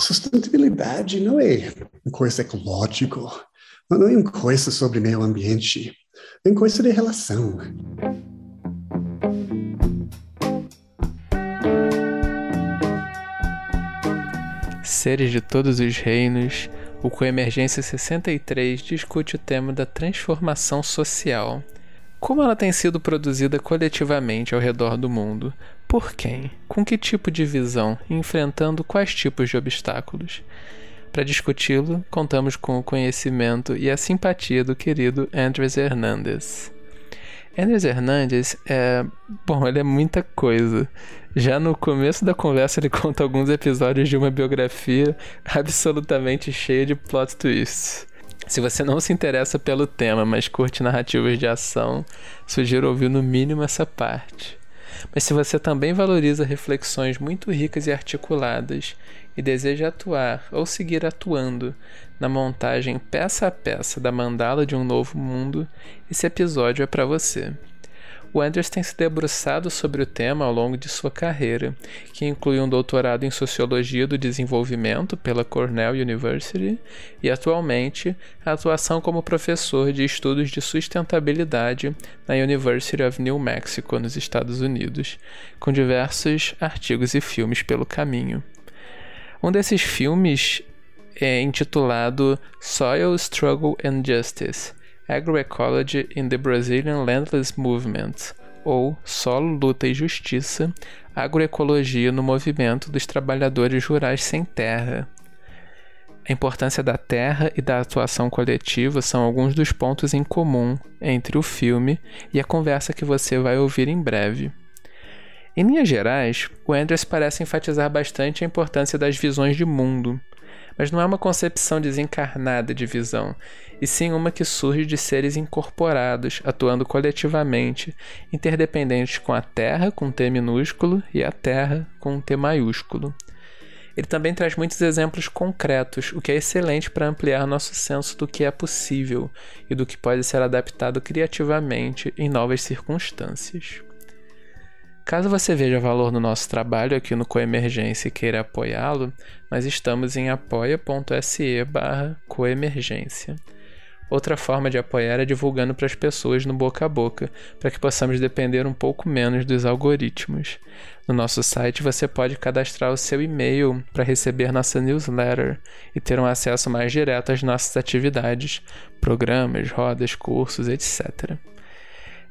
sustentabilidade não é uma coisa ecológica, não é uma coisa sobre meio ambiente, é uma coisa de relação. Seres de todos os reinos, o Coemergência 63 discute o tema da transformação social. Como ela tem sido produzida coletivamente ao redor do mundo? Por quem? Com que tipo de visão? Enfrentando quais tipos de obstáculos? Para discuti-lo, contamos com o conhecimento e a simpatia do querido Andres Hernandes. Andres Hernandes é. Bom, ele é muita coisa. Já no começo da conversa, ele conta alguns episódios de uma biografia absolutamente cheia de plot twists. Se você não se interessa pelo tema, mas curte narrativas de ação, sugiro ouvir no mínimo essa parte. Mas se você também valoriza reflexões muito ricas e articuladas e deseja atuar ou seguir atuando na montagem peça a peça da mandala de um novo mundo, esse episódio é para você. O Anders tem se debruçado sobre o tema ao longo de sua carreira, que inclui um doutorado em Sociologia do Desenvolvimento pela Cornell University e, atualmente, a atuação como professor de estudos de sustentabilidade na University of New Mexico, nos Estados Unidos, com diversos artigos e filmes pelo caminho. Um desses filmes é intitulado Soil Struggle and Justice Agroecology in the Brazilian Landless Movement, ou Solo, Luta e Justiça, Agroecologia no Movimento dos Trabalhadores Rurais Sem Terra. A importância da terra e da atuação coletiva são alguns dos pontos em comum entre o filme e a conversa que você vai ouvir em breve. Em linhas gerais, o Andrews parece enfatizar bastante a importância das visões de mundo, mas não é uma concepção desencarnada de visão, e sim uma que surge de seres incorporados, atuando coletivamente, interdependentes com a Terra, com T minúsculo, e a Terra, com T maiúsculo. Ele também traz muitos exemplos concretos, o que é excelente para ampliar nosso senso do que é possível e do que pode ser adaptado criativamente em novas circunstâncias. Caso você veja valor no nosso trabalho aqui no Coemergência e queira apoiá-lo, nós estamos em apoia.se barra coemergência. Outra forma de apoiar é divulgando para as pessoas no boca a boca, para que possamos depender um pouco menos dos algoritmos. No nosso site você pode cadastrar o seu e-mail para receber nossa newsletter e ter um acesso mais direto às nossas atividades, programas, rodas, cursos, etc.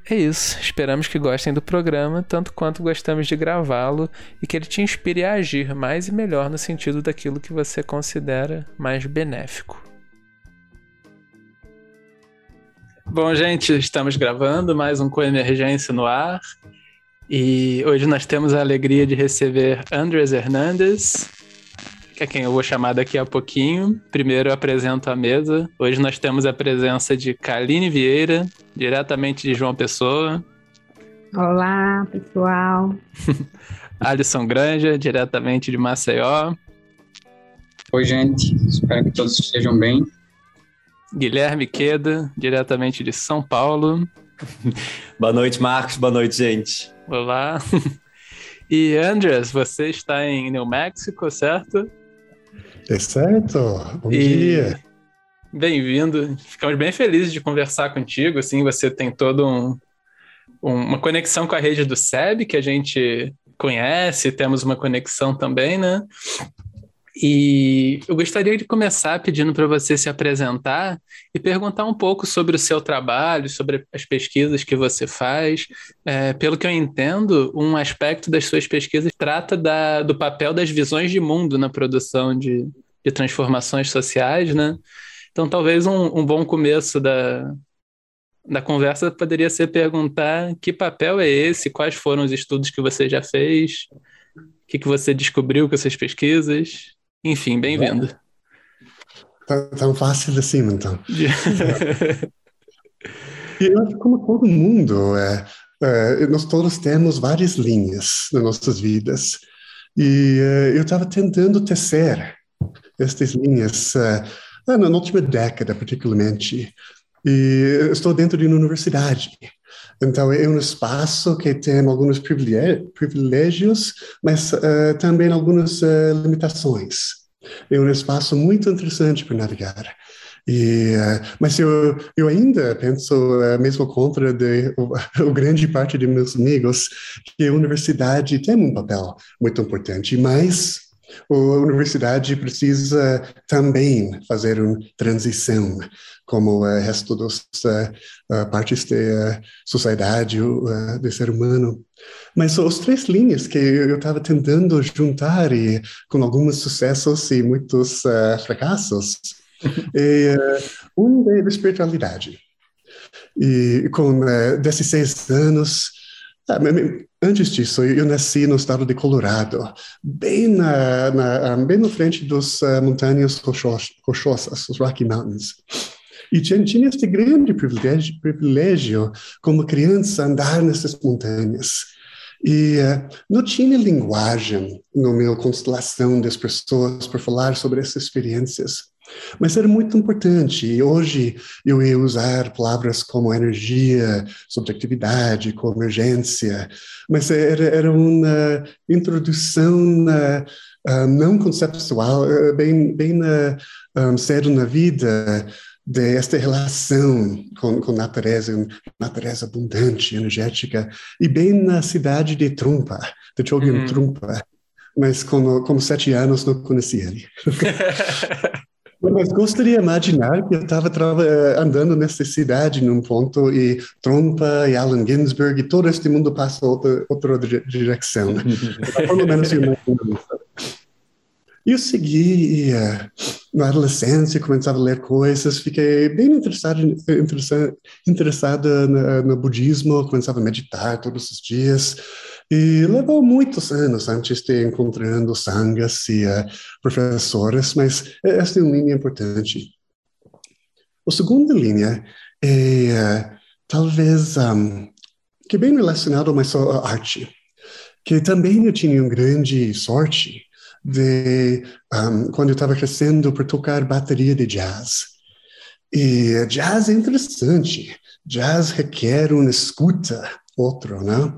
É isso. Esperamos que gostem do programa, tanto quanto gostamos de gravá-lo e que ele te inspire a agir mais e melhor no sentido daquilo que você considera mais benéfico. Bom, gente, estamos gravando mais um Coemergência no ar. E hoje nós temos a alegria de receber Andres Hernandes, que é quem eu vou chamar daqui a pouquinho. Primeiro eu apresento a mesa. Hoje nós temos a presença de Kaline Vieira, diretamente de João Pessoa. Olá, pessoal. Alisson Granja, diretamente de Maceió. Oi, gente. Espero que todos estejam bem. Guilherme Queda, diretamente de São Paulo. Boa noite, Marcos. Boa noite, gente. Olá. E Andreas, você está em New Mexico, certo? É certo. Bom e... dia. Bem-vindo. Ficamos bem felizes de conversar contigo. Assim, você tem todo um, uma conexão com a rede do SEB que a gente conhece, temos uma conexão também, né? E eu gostaria de começar pedindo para você se apresentar e perguntar um pouco sobre o seu trabalho, sobre as pesquisas que você faz. É, pelo que eu entendo, um aspecto das suas pesquisas trata da, do papel das visões de mundo na produção de, de transformações sociais, né? Então, talvez um, um bom começo da, da conversa poderia ser perguntar que papel é esse, quais foram os estudos que você já fez, o que, que você descobriu com essas pesquisas. Enfim, bem-vindo. Tão, tá, tão fácil assim, então. e eu acho que como todo mundo, é, é, nós todos temos várias linhas nas nossas vidas. E é, eu estava tentando tecer estas linhas é, na última década, particularmente. E estou dentro de uma universidade. Então, é um espaço que tem alguns privilégios, mas uh, também algumas uh, limitações. É um espaço muito interessante para navegar. E, uh, mas eu, eu ainda penso, uh, mesmo contra de, o, grande parte de meus amigos, que a universidade tem um papel muito importante, mas a universidade precisa também fazer uma transição, como o resto das uh, partes da sociedade, uh, do ser humano. Mas as três linhas que eu estava tentando juntar, e com alguns sucessos e muitos fracassos, é um da espiritualidade. E com 16 anos, antes disso, eu nasci no estado de Colorado, bem na, na bem na frente das uh, montanhas rochosas, os Rocky Mountains. E tinha, este grande privilégio, privilégio, como criança, andar nessas montanhas. E uh, não tinha linguagem na minha constelação das pessoas para falar sobre essas experiências. Mas era muito importante. E hoje eu ia usar palavras como energia, subjetividade, convergência, mas era, era uma introdução uh, não conceptual, bem, bem uh, um, sério na vida desta relação com, com natureza, natureza abundante, energética, e bem na cidade de Trumpa, de Chogyam uhum. Trumpa, mas com, sete anos não conhecia ele. Mas gostaria de imaginar que eu estava andando nessa cidade num ponto e Trompa e Allen Ginsberg e todo este mundo passa outra, outra direção. Pelo menos eu imagino E eu segui uh, na adolescência, começava a ler coisas, fiquei bem interessado, interessado interessada no budismo, começava a meditar todos os dias. E levou muitos anos antes de encontrando sangas e uh, professores, mas esta é uma linha importante. A segunda linha é uh, talvez um, que é bem relacionado mais à arte, que também eu tinha uma grande sorte de um, quando eu estava crescendo para tocar bateria de jazz. E jazz é interessante. Jazz requer uma escuta outro, né?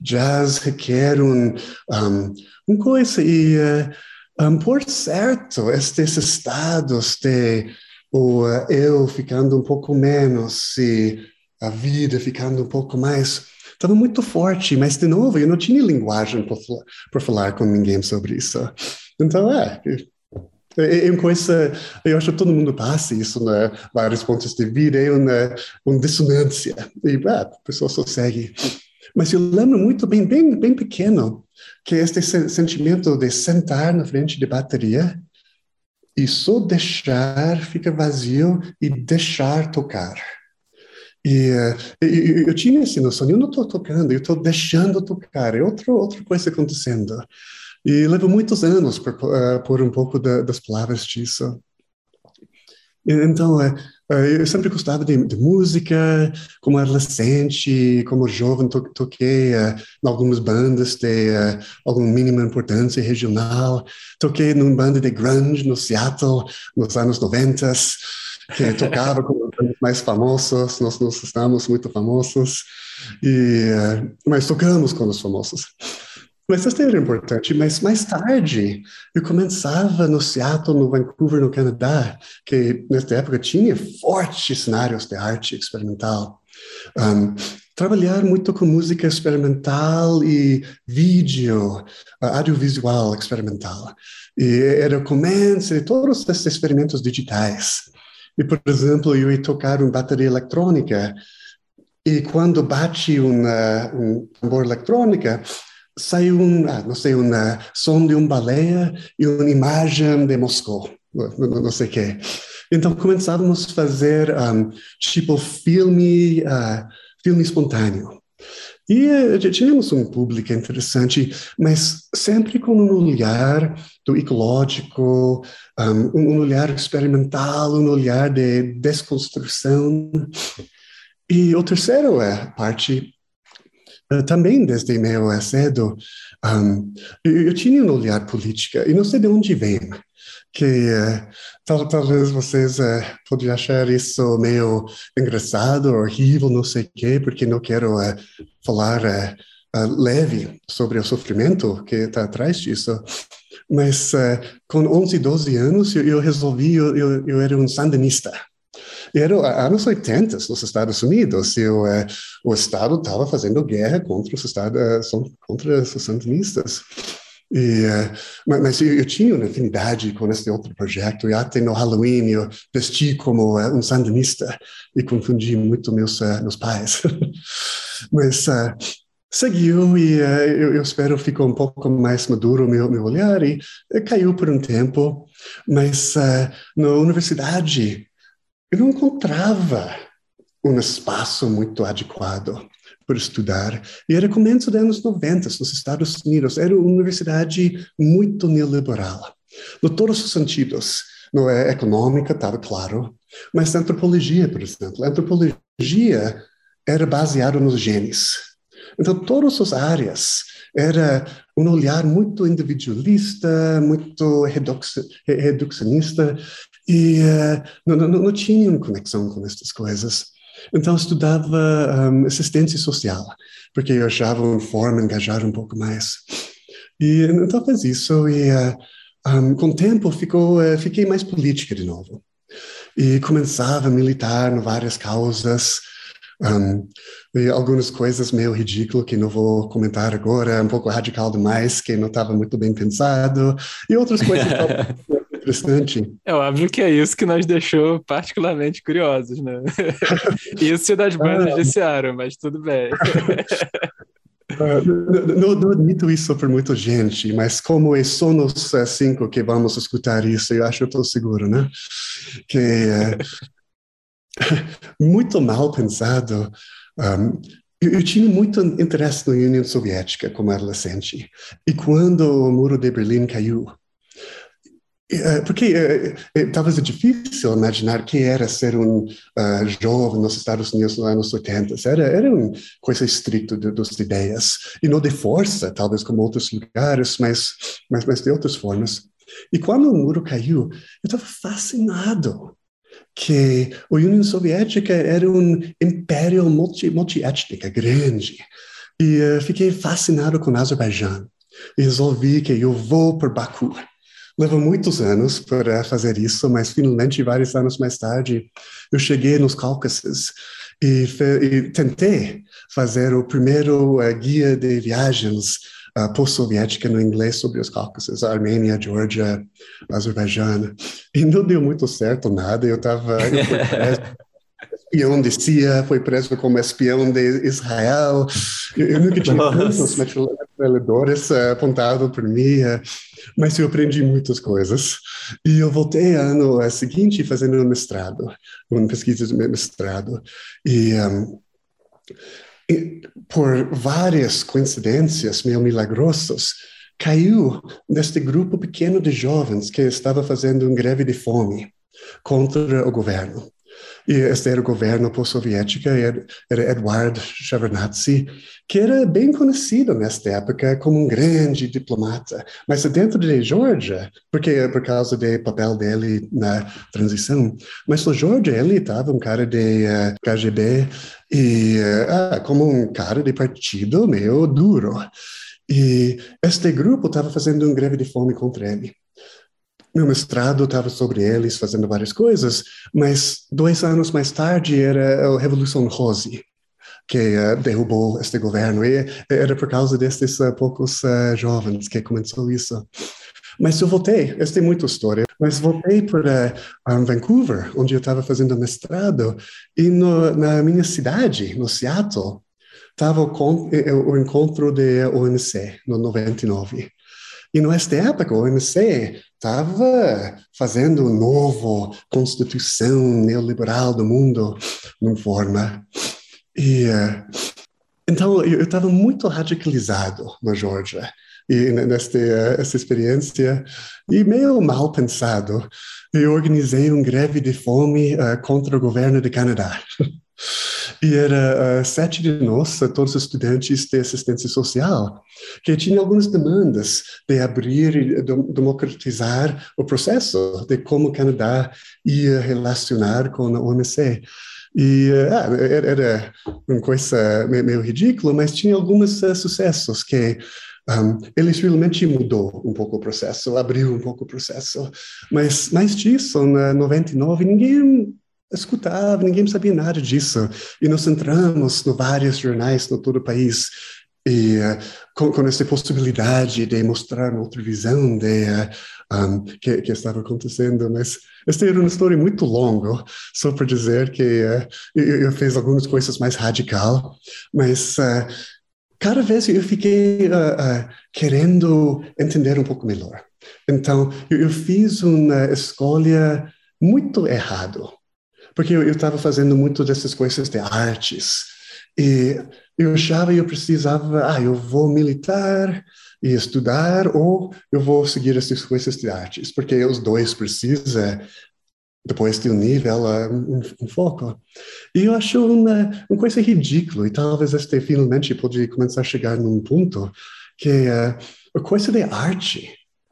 Jazz requer um, um, um coisa e uh, um, por certo estes estados de o uh, eu ficando um pouco menos e a vida ficando um pouco mais estava muito forte, mas de novo eu não tinha linguagem para falar com ninguém sobre isso. Então é, é, é uma coisa, eu acho que todo mundo passa isso, né? Vários pontos de vida, é uma, uma dissonância. E ah, a pessoa só segue. Mas eu lembro muito bem, bem, bem pequeno, que este sentimento de sentar na frente de bateria e só deixar, fica vazio e deixar tocar. E uh, eu tinha essa noção, eu não estou tocando, eu estou deixando tocar, é outra, outra coisa acontecendo. E leva muitos anos por, uh, por um pouco da, das palavras disso. Então, uh, eu sempre gostava de, de, música, como adolescente, como jovem, to, toquei em algumas bandas de alguma mínima importância regional. Toquei numa banda de grunge no Seattle, nos anos 90, que tocava com mais famosos, nós, nós estamos muito famosos, e, uh, mas tocamos com os famosos. Mas isso era importante. Mas mais tarde, eu começava no Seattle, no Vancouver, no Canadá, que nessa época tinha fortes cenários de arte experimental. Um, trabalhar muito com música experimental e vídeo, uh, audiovisual experimental. E era o começo de todos esses experimentos digitais. E, por exemplo, eu ia tocar uma bateria eletrônica, e quando bate uma, um tambor eletrônica, saiu um, ah, não sei, um som de uma baleia e uma imagem de Moscou, não, não sei o quê. Então começávamos a fazer um, tipo filme, uh, filme espontâneo. E uh, tínhamos um público interessante, mas sempre com um olhar do ecológico, um, olhar experimental, um olhar de desconstrução. E o terceiro é a parte eh, também desde meio cedo, um, eu, eu, tinha um olhar política, e não sei de onde vem, que uh, tal, talvez vocês uh, podem achar isso meio engraçado, horrível, não sei o quê, porque não quero uh, falar leve sobre o sofrimento que está atrás disso. mas com 11, 12 anos eu, eu resolvi, eu, eu, eu, era um sandinista. Era anos 80 nos Estados Unidos, e o, o Estado estava fazendo guerra contra os, estados, contra os sandinistas. E, mas, mas eu, eu, tinha uma afinidade com esse outro projeto, e até no Halloween eu vesti como um sandinista e confundi muito meus, meus pais. mas seguiu e uh, eu, eu, espero ficou um pouco mais maduro meu meu olhar e uh, caiu por um tempo, mas uh, na universidade eu não encontrava um espaço muito adequado para estudar. E era começo dos anos 90 nos Estados Unidos. Era uma universidade muito neoliberal, em todos os sentidos. Não é econômica, estava claro, mas antropologia, por exemplo. A antropologia era baseada nos genes então, todas as áreas era um olhar muito individualista, muito reducionista, e uh, não, não, não tinham conexão com essas coisas. Então, estudava um, assistência social, porque eu achava uma forma de engajar um pouco mais. E então fiz isso, e uh, um, com o tempo ficou, uh, fiquei mais política de novo. E começava a militar em várias causas, um, e algumas coisas meio ridículas que não vou comentar agora, um pouco radical demais, que não estava muito bem pensado, e outras coisas interessante. É óbvio que é isso que nos deixou particularmente curiosos, né? isso das bandas ah, disseram, mas tudo bem. Uh, não, não, admito isso por muita gente, mas como é só nos cinco que vamos escutar isso, eu acho que estou seguro, né? Que uh, muito mal pensado. Um, eu, eu, tinha muito interesse na União Soviética como adolescente. E quando o muro de Berlim caiu, porque uh, uh, talvez é difícil imaginar que era ser um uh, jovem nos Estados Unidos nos anos 80. Era, era uma coisa estrita das ideias. E não de força, talvez como outros lugares, mas, mas, mas de outras formas. E quando o muro caiu, eu estava fascinado que a União Soviética era um império multi, grande. E uh, fiquei fascinado com o Azerbaijão. E resolvi que eu vou para Baku. Levou muitos anos para fazer isso, mas finalmente, vários anos mais tarde, eu cheguei nos Cáucasos e, e tentei fazer o primeiro uh, guia de viagens uh, post-soviética no inglês sobre os Cáucasos, Armênia, Geórgia, Azerbaijão. E não deu muito certo nada. Eu estava espião de CIA, foi preso como espião de Israel. Eu, eu nunca tinha tantos metralhadores uh, apontados por mim, uh, mas eu aprendi muitas coisas. E eu voltei ano uh, seguinte fazendo um mestrado, uma pesquisa de mestrado. E um, por várias coincidências meio milagrosas, caiu neste grupo pequeno de jovens que estava fazendo um greve de fome contra o governo. E este era o governo pós-soviético, era Eduard Shevardnadze, que era bem conhecido nesta época como um grande diplomata. Mas dentro de Geórgia, porque por causa do papel dele na transição, mas no Geórgia ele estava um cara de uh, eh, KGB e uh, como um cara de partido meio duro. E este grupo estava fazendo um greve de fome contra ele. Meu mestrado estava sobre eles, fazendo várias coisas, mas dois anos mais tarde era a Revolução Rose, que uh, derrubou este governo, e era por causa desses uh, poucos uh, jovens que começou isso. Mas eu voltei, essa tem muita história, mas voltei para Vancouver, onde eu estava fazendo mestrado, e no, na minha cidade, no Seattle, estava o, o encontro da OMC, no 99. E nessa época, o OMC estava fazendo uma nova constituição neoliberal do mundo, numa forma. E uh, então eu estava muito radicalizado na Geórgia e nesta essa experiência e meio mal pensado eu organizei um greve de fome uh, contra o governo do Canadá E era uh, sete de nós, todos os estudantes de assistência social, que tinham algumas demandas de abrir e democratizar o processo de como o Canadá ia relacionar com a OMC. E uh, era uma coisa meio, ridícula, mas tinha alguns uh, sucessos que um, eles realmente mudou um pouco o processo, abriu um pouco o processo. Mas mais disso, na 99, ninguém escutava, ninguém sabia nada disso. E nós entramos em vários jornais no todo o país e uh, com, com, essa possibilidade de mostrar uma outra visão de uh, um, que, que, estava acontecendo, mas esta era uma história muito longa, só para dizer que uh, eu, eu, fiz algumas coisas mais radical, mas cada vez eu fiquei querendo entender um pouco melhor. Então, eu, eu fiz uma escolha muito errado, porque eu estava fazendo muito dessas coisas de artes, e eu achava que eu precisava, ah, eu vou militar e estudar, ou eu vou seguir essas coisas de artes, porque os dois precisam, depois de um nível, um, um foco. E eu acho uma, uma coisa ridícula, e talvez este finalmente pode começar a chegar num ponto que uh, a coisa de arte,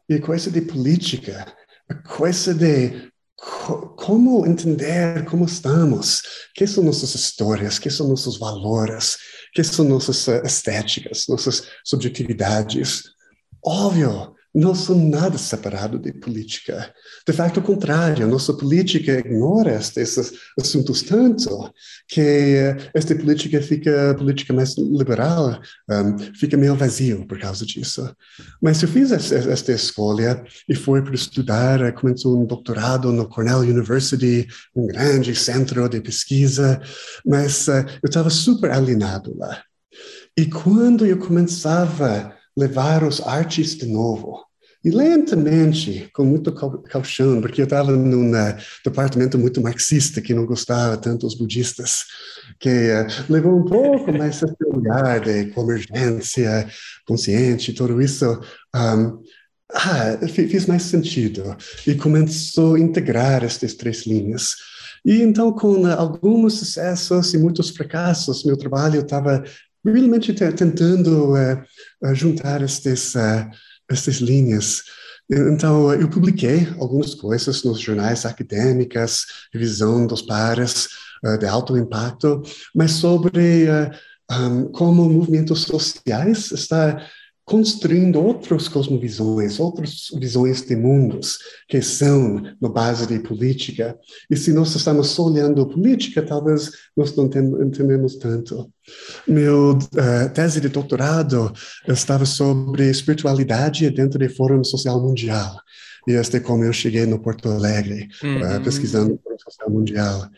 e a coisa de política, a coisa de como entender como estamos, que são nossas histórias, que são nossos valores, que são nossas eh, estéticas, nossas subjetividades. Óbvio, não são nada separado de política. De facto, o contrário, nossa política ignora esses assuntos tanto que esta política fica, política mais liberal, um, fica meio vazio por causa disso. Mas eu fiz esta escolha e foi para estudar, começou um doutorado no Cornell University, um grande centro de pesquisa, mas uh, eu estava super alinhado lá. E quando eu começava levar os artes de novo. E lentamente, com muito calchão, porque eu estava num uh, departamento muito marxista, que não gostava tanto dos budistas, que uh, levou um pouco mais esse lugar de convergência consciente, tudo isso. Um, ah, fez mais sentido. E começou a integrar estas três linhas. E então, com alguns sucessos e muitos fracassos, meu trabalho estava realmente tentando uh, juntar estas, uh, estas linhas. Então, eu publiquei algumas coisas nos jornais acadêmicas, revisão dos pares de alto impacto, mas sobre um, como movimentos sociais está construindo outras cosmovisões, outras visões de mundos que são na base de política. E se nós estamos só olhando política, talvez nós não entendemos tanto. Meu uh, tese de doutorado estava sobre espiritualidade dentro do Fórum Social Mundial. E este é como eu cheguei no Porto Alegre, uhum. uh, pesquisando o Fórum Social Mundial.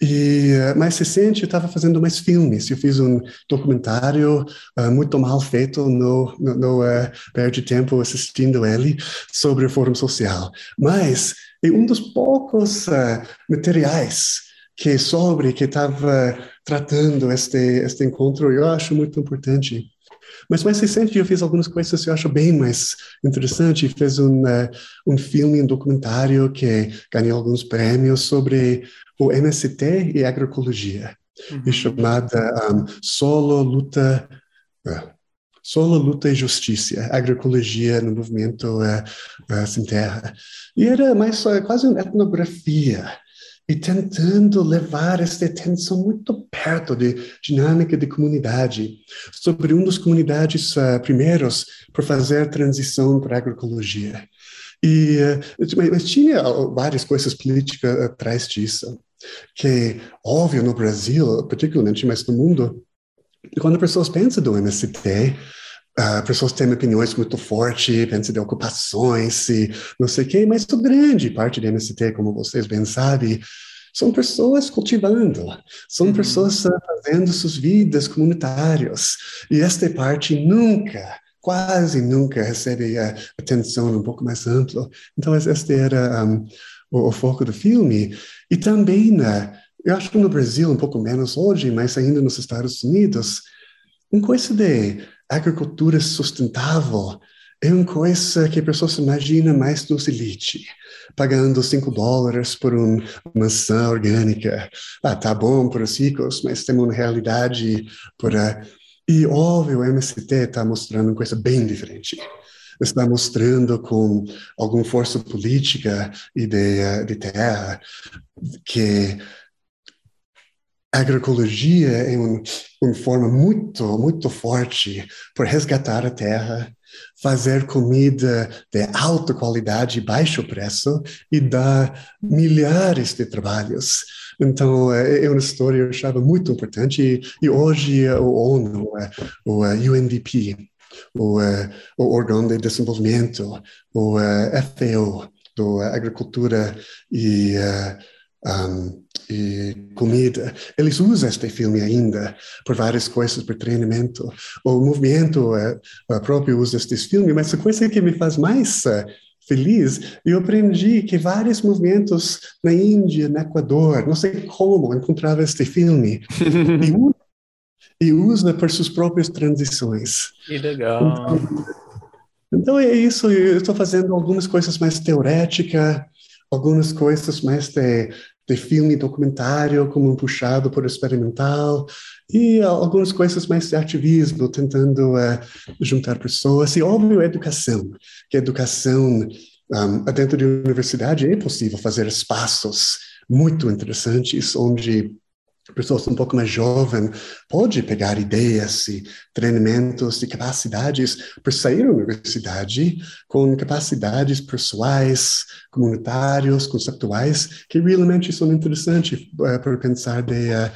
E eh, mais recente, eu estava fazendo mais filmes. Eu fiz um documentário uh, muito mal feito, no, no, no uh, perde tempo assistindo ele, sobre o Fórum Social. Mas é um dos poucos uh, materiais que sobre que estava tratando este este encontro. Eu acho muito importante. Mas mais recente eu fiz algumas coisas que eu acho bem mais interessante. Fiz um, uh, um filme, um documentário que ganhou alguns prêmios sobre o MST e agroecologia, uhum. chamada um, Solo, Luta... Uh, Solo, Luta e Justiça, Agroecologia no Movimento uh, Sem Terra. E era mais quase uma etnografia e tentando levar essa atenção muito perto de dinâmica de comunidade, sobre uma das comunidades uh, primeiros para fazer a transição para a agroecologia. E, uh, mas tinha várias coisas políticas atrás disso, que, óbvio, no Brasil, particularmente, mas no mundo, quando pessoas pensam do MST, Uh, pessoas têm opiniões muito fortes, pensam de ocupações e não sei o quê, mas grande parte do MST, como vocês bem sabem, são pessoas cultivando, são uhum. pessoas fazendo suas vidas comunitárias. E esta parte nunca, quase nunca recebe a atenção um pouco mais ampla. Então, este era um, o, o, foco do filme. E também, né, eu acho que no Brasil, um pouco menos hoje, mas ainda nos Estados Unidos, uma coisa de agricultura sustentável é uma coisa que a pessoa se imagina mais dos elite, pagando 5 dólares por uma maçã orgânica. Ah, tá bom para os ricos, mas tem uma realidade para... E, óbvio, o MST está mostrando uma coisa bem diferente. Está mostrando com alguma força política e de, de terra que a agroecologia um, uma forma muito, muito forte por resgatar a terra, fazer comida de alta qualidade e baixo preço e dar milhares de trabalhos. Então, é, é uma história que eu achava muito importante e, hoje o ONU, o UNDP, o, o órgão de desenvolvimento, o FAO, do agricultura e um, comida. Eles usam este filme ainda por várias coisas, por treinamento. O movimento uh, próprio usa este filme, mas a coisa que me faz mais uh, feliz, eu aprendi que vários movimentos na Índia, no Equador, não sei como encontrava este filme, e, usa, e usa por suas próprias transições. Que legal. Então, então é isso, eu estou fazendo algumas coisas mais teoréticas, algumas coisas mais de, de filme documentário, como puxado por experimental, e algumas coisas mais de ativismo, tentando uh, juntar pessoas, e óbvio, educação, que educação um, dentro da universidade é possível fazer espaços muito interessantes, onde pessoas um pouco mais jovens pode pegar ideias e treinamentos e capacidades para sair da universidade com capacidades pessoais, comunitários, conceptuais que realmente são interessantes uh, para pensar de uh,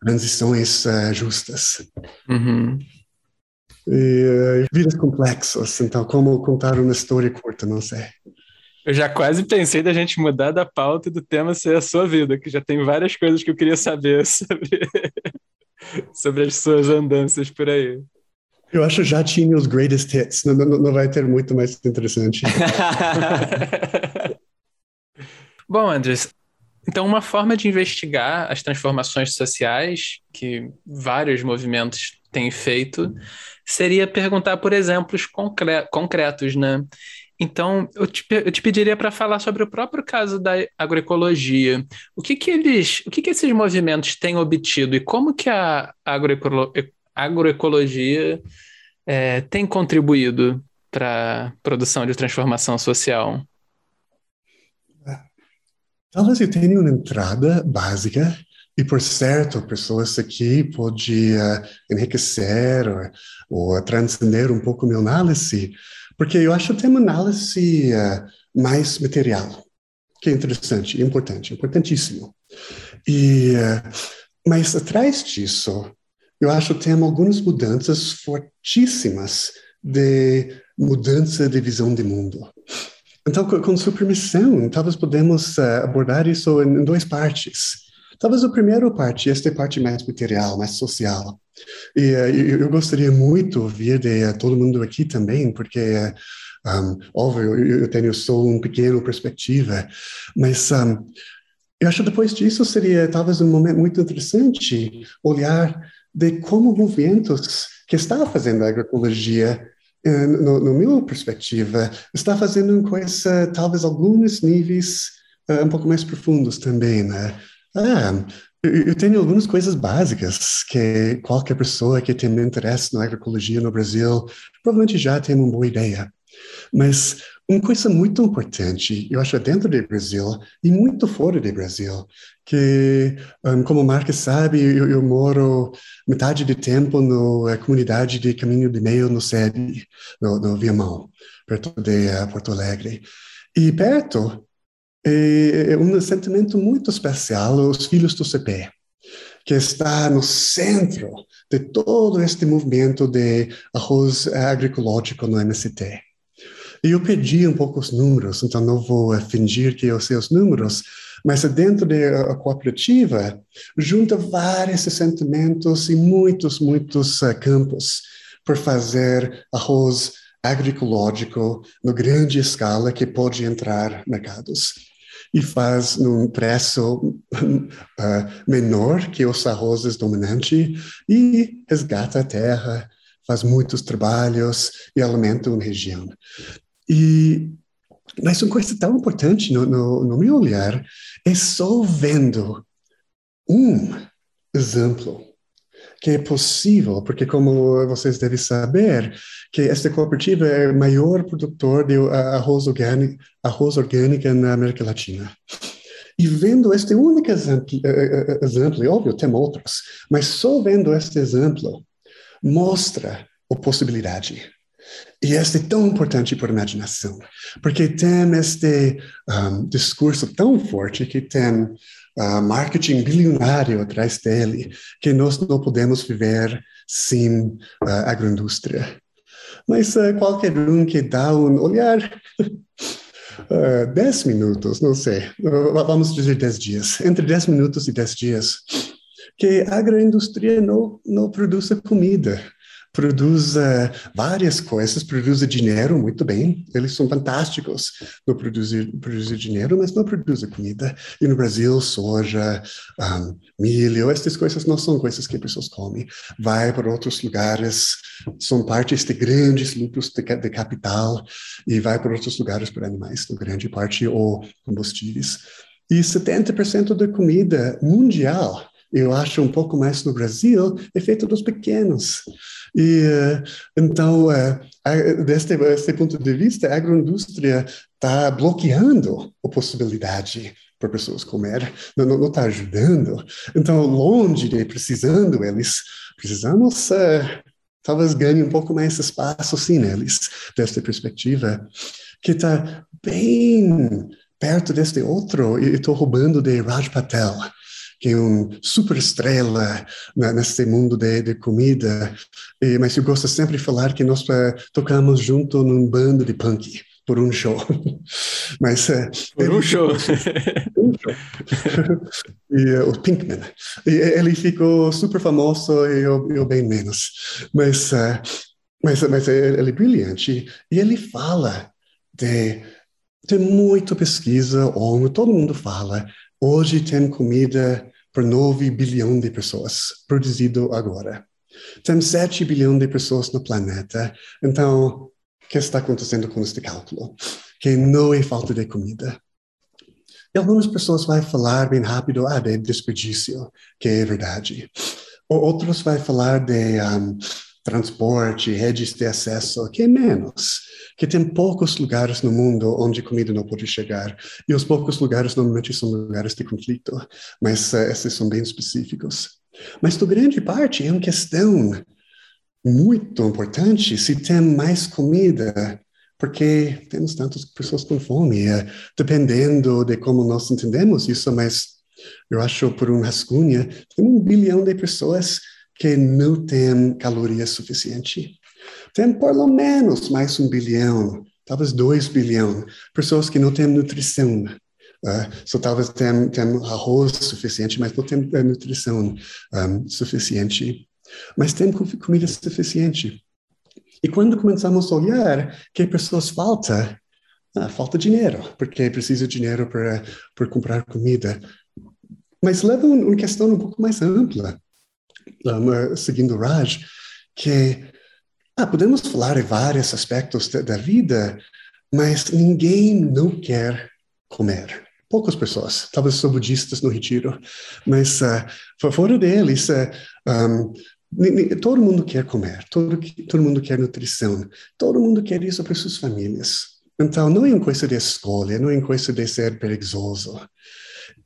transições uh, justas. Uhum. E, vidas complexas, então como contar uma história curta, não sei. Eu já quase pensei da gente mudar da pauta e do tema ser a sua vida, que já tem várias coisas que eu queria saber sobre, sobre as suas andanças por aí. Eu acho que já tinha os greatest hits, não, não, não vai ter muito mais interessante. Bom, Andres, então uma forma de investigar as transformações sociais que vários movimentos têm feito seria perguntar por exemplos concre concretos, né? Então, eu te, eu te pediria para falar sobre o próprio caso da agroecologia. O que que eles, o que que esses movimentos têm obtido e como que a agroecolo, agroecologia é, tem contribuído para a produção de transformação social? Talvez eu tenha uma entrada básica e, por certo, pessoas aqui podem enriquecer ou, ou transcender um pouco minha análise porque eu acho que tem uma análise uh, mais material, que é interessante, importante, importantíssimo. E, uh, mas atrás disso, eu acho que tem algumas mudanças fortíssimas de mudança de visão de mundo. Então, com, com sua permissão, talvez podemos uh, abordar isso em, em duas partes. Talvez a primeira parte, esta parte mais material, mais social. E uh, eu, gostaria muito ouvir de uh, todo mundo aqui também, porque, um, óbvio, eu, eu, tenho só uma pequena perspectiva, mas um, eu acho que depois disso seria talvez um momento muito interessante olhar de como movimentos que está fazendo a agroecologia no, no meu perspectiva, está fazendo uma coisa, talvez alguns níveis uh, um pouco mais profundos também, né? Ah, eu tenho algumas coisas básicas que qualquer pessoa que tem interesse na agroecologia no Brasil provavelmente já tem uma boa ideia. Mas uma coisa muito importante, eu acho, dentro do Brasil e muito fora do Brasil, que, um, como o Marcos sabe, eu, eu, moro metade do tempo na comunidade de Caminho de Meio, no SEB, no, no Viamão, perto de uh, Porto Alegre. E perto é, é um sentimento muito especial os filhos do CP, que está no centro de todo este movimento de arroz agroecológico no MST. E eu pedi um pouco os números, então não vou fingir que eu sei os números, mas dentro da cooperativa junta vários sentimentos e muitos, muitos campos por fazer arroz agroecológico no grande escala que pode entrar mercados e faz num preço uh, menor que os arrozes dominantes e resgata a terra, faz muitos trabalhos e alimenta uma região. E mas uma coisa tão importante no, no, no meu olhar é só vendo um exemplo que é possível, porque como vocês devem saber, que esta cooperativa é o maior produtor de arroz orgânico, arroz orgânico na América Latina. E vendo este único exemplo, exemplo, e óbvio, tem outros, mas só vendo este exemplo, mostra a possibilidade. E este é tão importante para a imaginação, porque tem este um, discurso tão forte que tem uh, marketing bilionário atrás dele, que nós não podemos viver sem uh, agroindústria. Mas uh, qualquer um que dá um olhar, uh, 10 minutos, não sei, vamos dizer 10 dias, entre 10 minutos e 10 dias, que a agroindústria não, não produz comida produz uh, várias coisas, produz dinheiro muito bem, eles são fantásticos no produzir, produzir dinheiro, mas não produzem comida. E no Brasil, soja, um, milho, essas coisas não são coisas que as pessoas comem. Vai para outros lugares, são partes de grandes lucros de, de capital, e vai para outros lugares para animais, no grande parte, ou combustíveis. E 70% da comida mundial eu acho um pouco mais no Brasil, é feito dos pequenos. E eh, então, eh, deste, deste ponto de vista, a agroindústria está bloqueando a possibilidade para pessoas comer, não está ajudando. Então, longe de precisando, eles precisamos uh, talvez ganhe um pouco mais espaço, sim, neles, desta perspectiva, que está bem perto deste outro, e estou roubando de Raj Patel, que é um super estrela nesse mundo de, de comida. E, mas eu gosto sempre de falar que nós uh, tocamos junto num bando de punk por um show. Mas uh, por um show. um show. e, uh, o Pinkman. E ele ficou super famoso e eu, eu bem menos. Mas uh, mas mas ele é brilhante e ele fala de tem muita pesquisa, onde todo mundo fala Hoje tem comida para 9 bilhões de pessoas, produzido agora. Tem 7 bilhões de pessoas no planeta. Então, o que está acontecendo com este cálculo? Que não é falta de comida. E algumas pessoas vão falar bem rápido, ah, de desperdício, que é verdade. Ou outros vão falar de um, transporte, redes de acesso, que é menos que tem poucos lugares no mundo onde comida não pode chegar. E os poucos lugares normalmente são lugares de conflito, mas uh, esses são bem específicos. Mas, do grande parte, é uma questão muito importante se tem mais comida, porque temos tantas pessoas com fome, uh, dependendo de como nós entendemos isso, mas eu acho, por um rascunho, tem um bilhão de pessoas que não têm calorias suficiente. Tem pelo menos mais um bilhão, talvez dois bilhões, pessoas que não têm nutrição. Uh, só talvez tenham, tenham arroz suficiente, mas não tem uh, nutrição um, suficiente. Mas tem comida suficiente. E quando começamos a olhar que pessoas falta, ah, falta dinheiro, porque precisa de dinheiro para, comprar comida. Mas leva uma questão um pouco mais ampla, seguindo Raj, que ah, podemos falar de vários aspectos da, da vida, mas ninguém não quer comer. Poucas pessoas, talvez são budistas no retiro, mas uh, fora deles, uh, um, todo mundo quer comer, todo, todo mundo quer nutrição, todo mundo quer isso para suas famílias. Então, não é uma coisa de escolha, não é uma coisa de ser preguiçoso.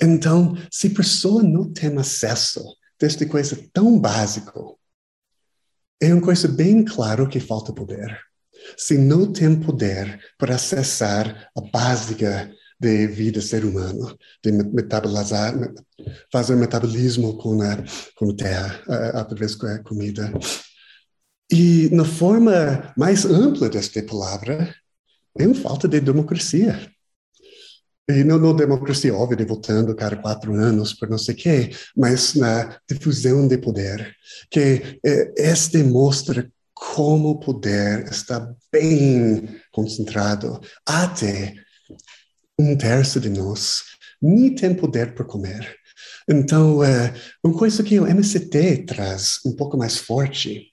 Então, se a pessoa não tem acesso a esta coisa tão básica, é uma coisa bem clara que falta poder. Se não tem poder para acessar a básica de vida ser humano, de metabolizar, fazer metabolismo com a, com a terra, através da comida. E na forma mais ampla desta palavra, é uma falta de democracia. E não na democracia, óbvio, de votando cada quatro anos por não sei o quê, mas na difusão de poder, que é, este mostra como o poder está bem concentrado até um terço de nós nem tem poder para comer. Então, é, uma coisa que o MCT traz um pouco mais forte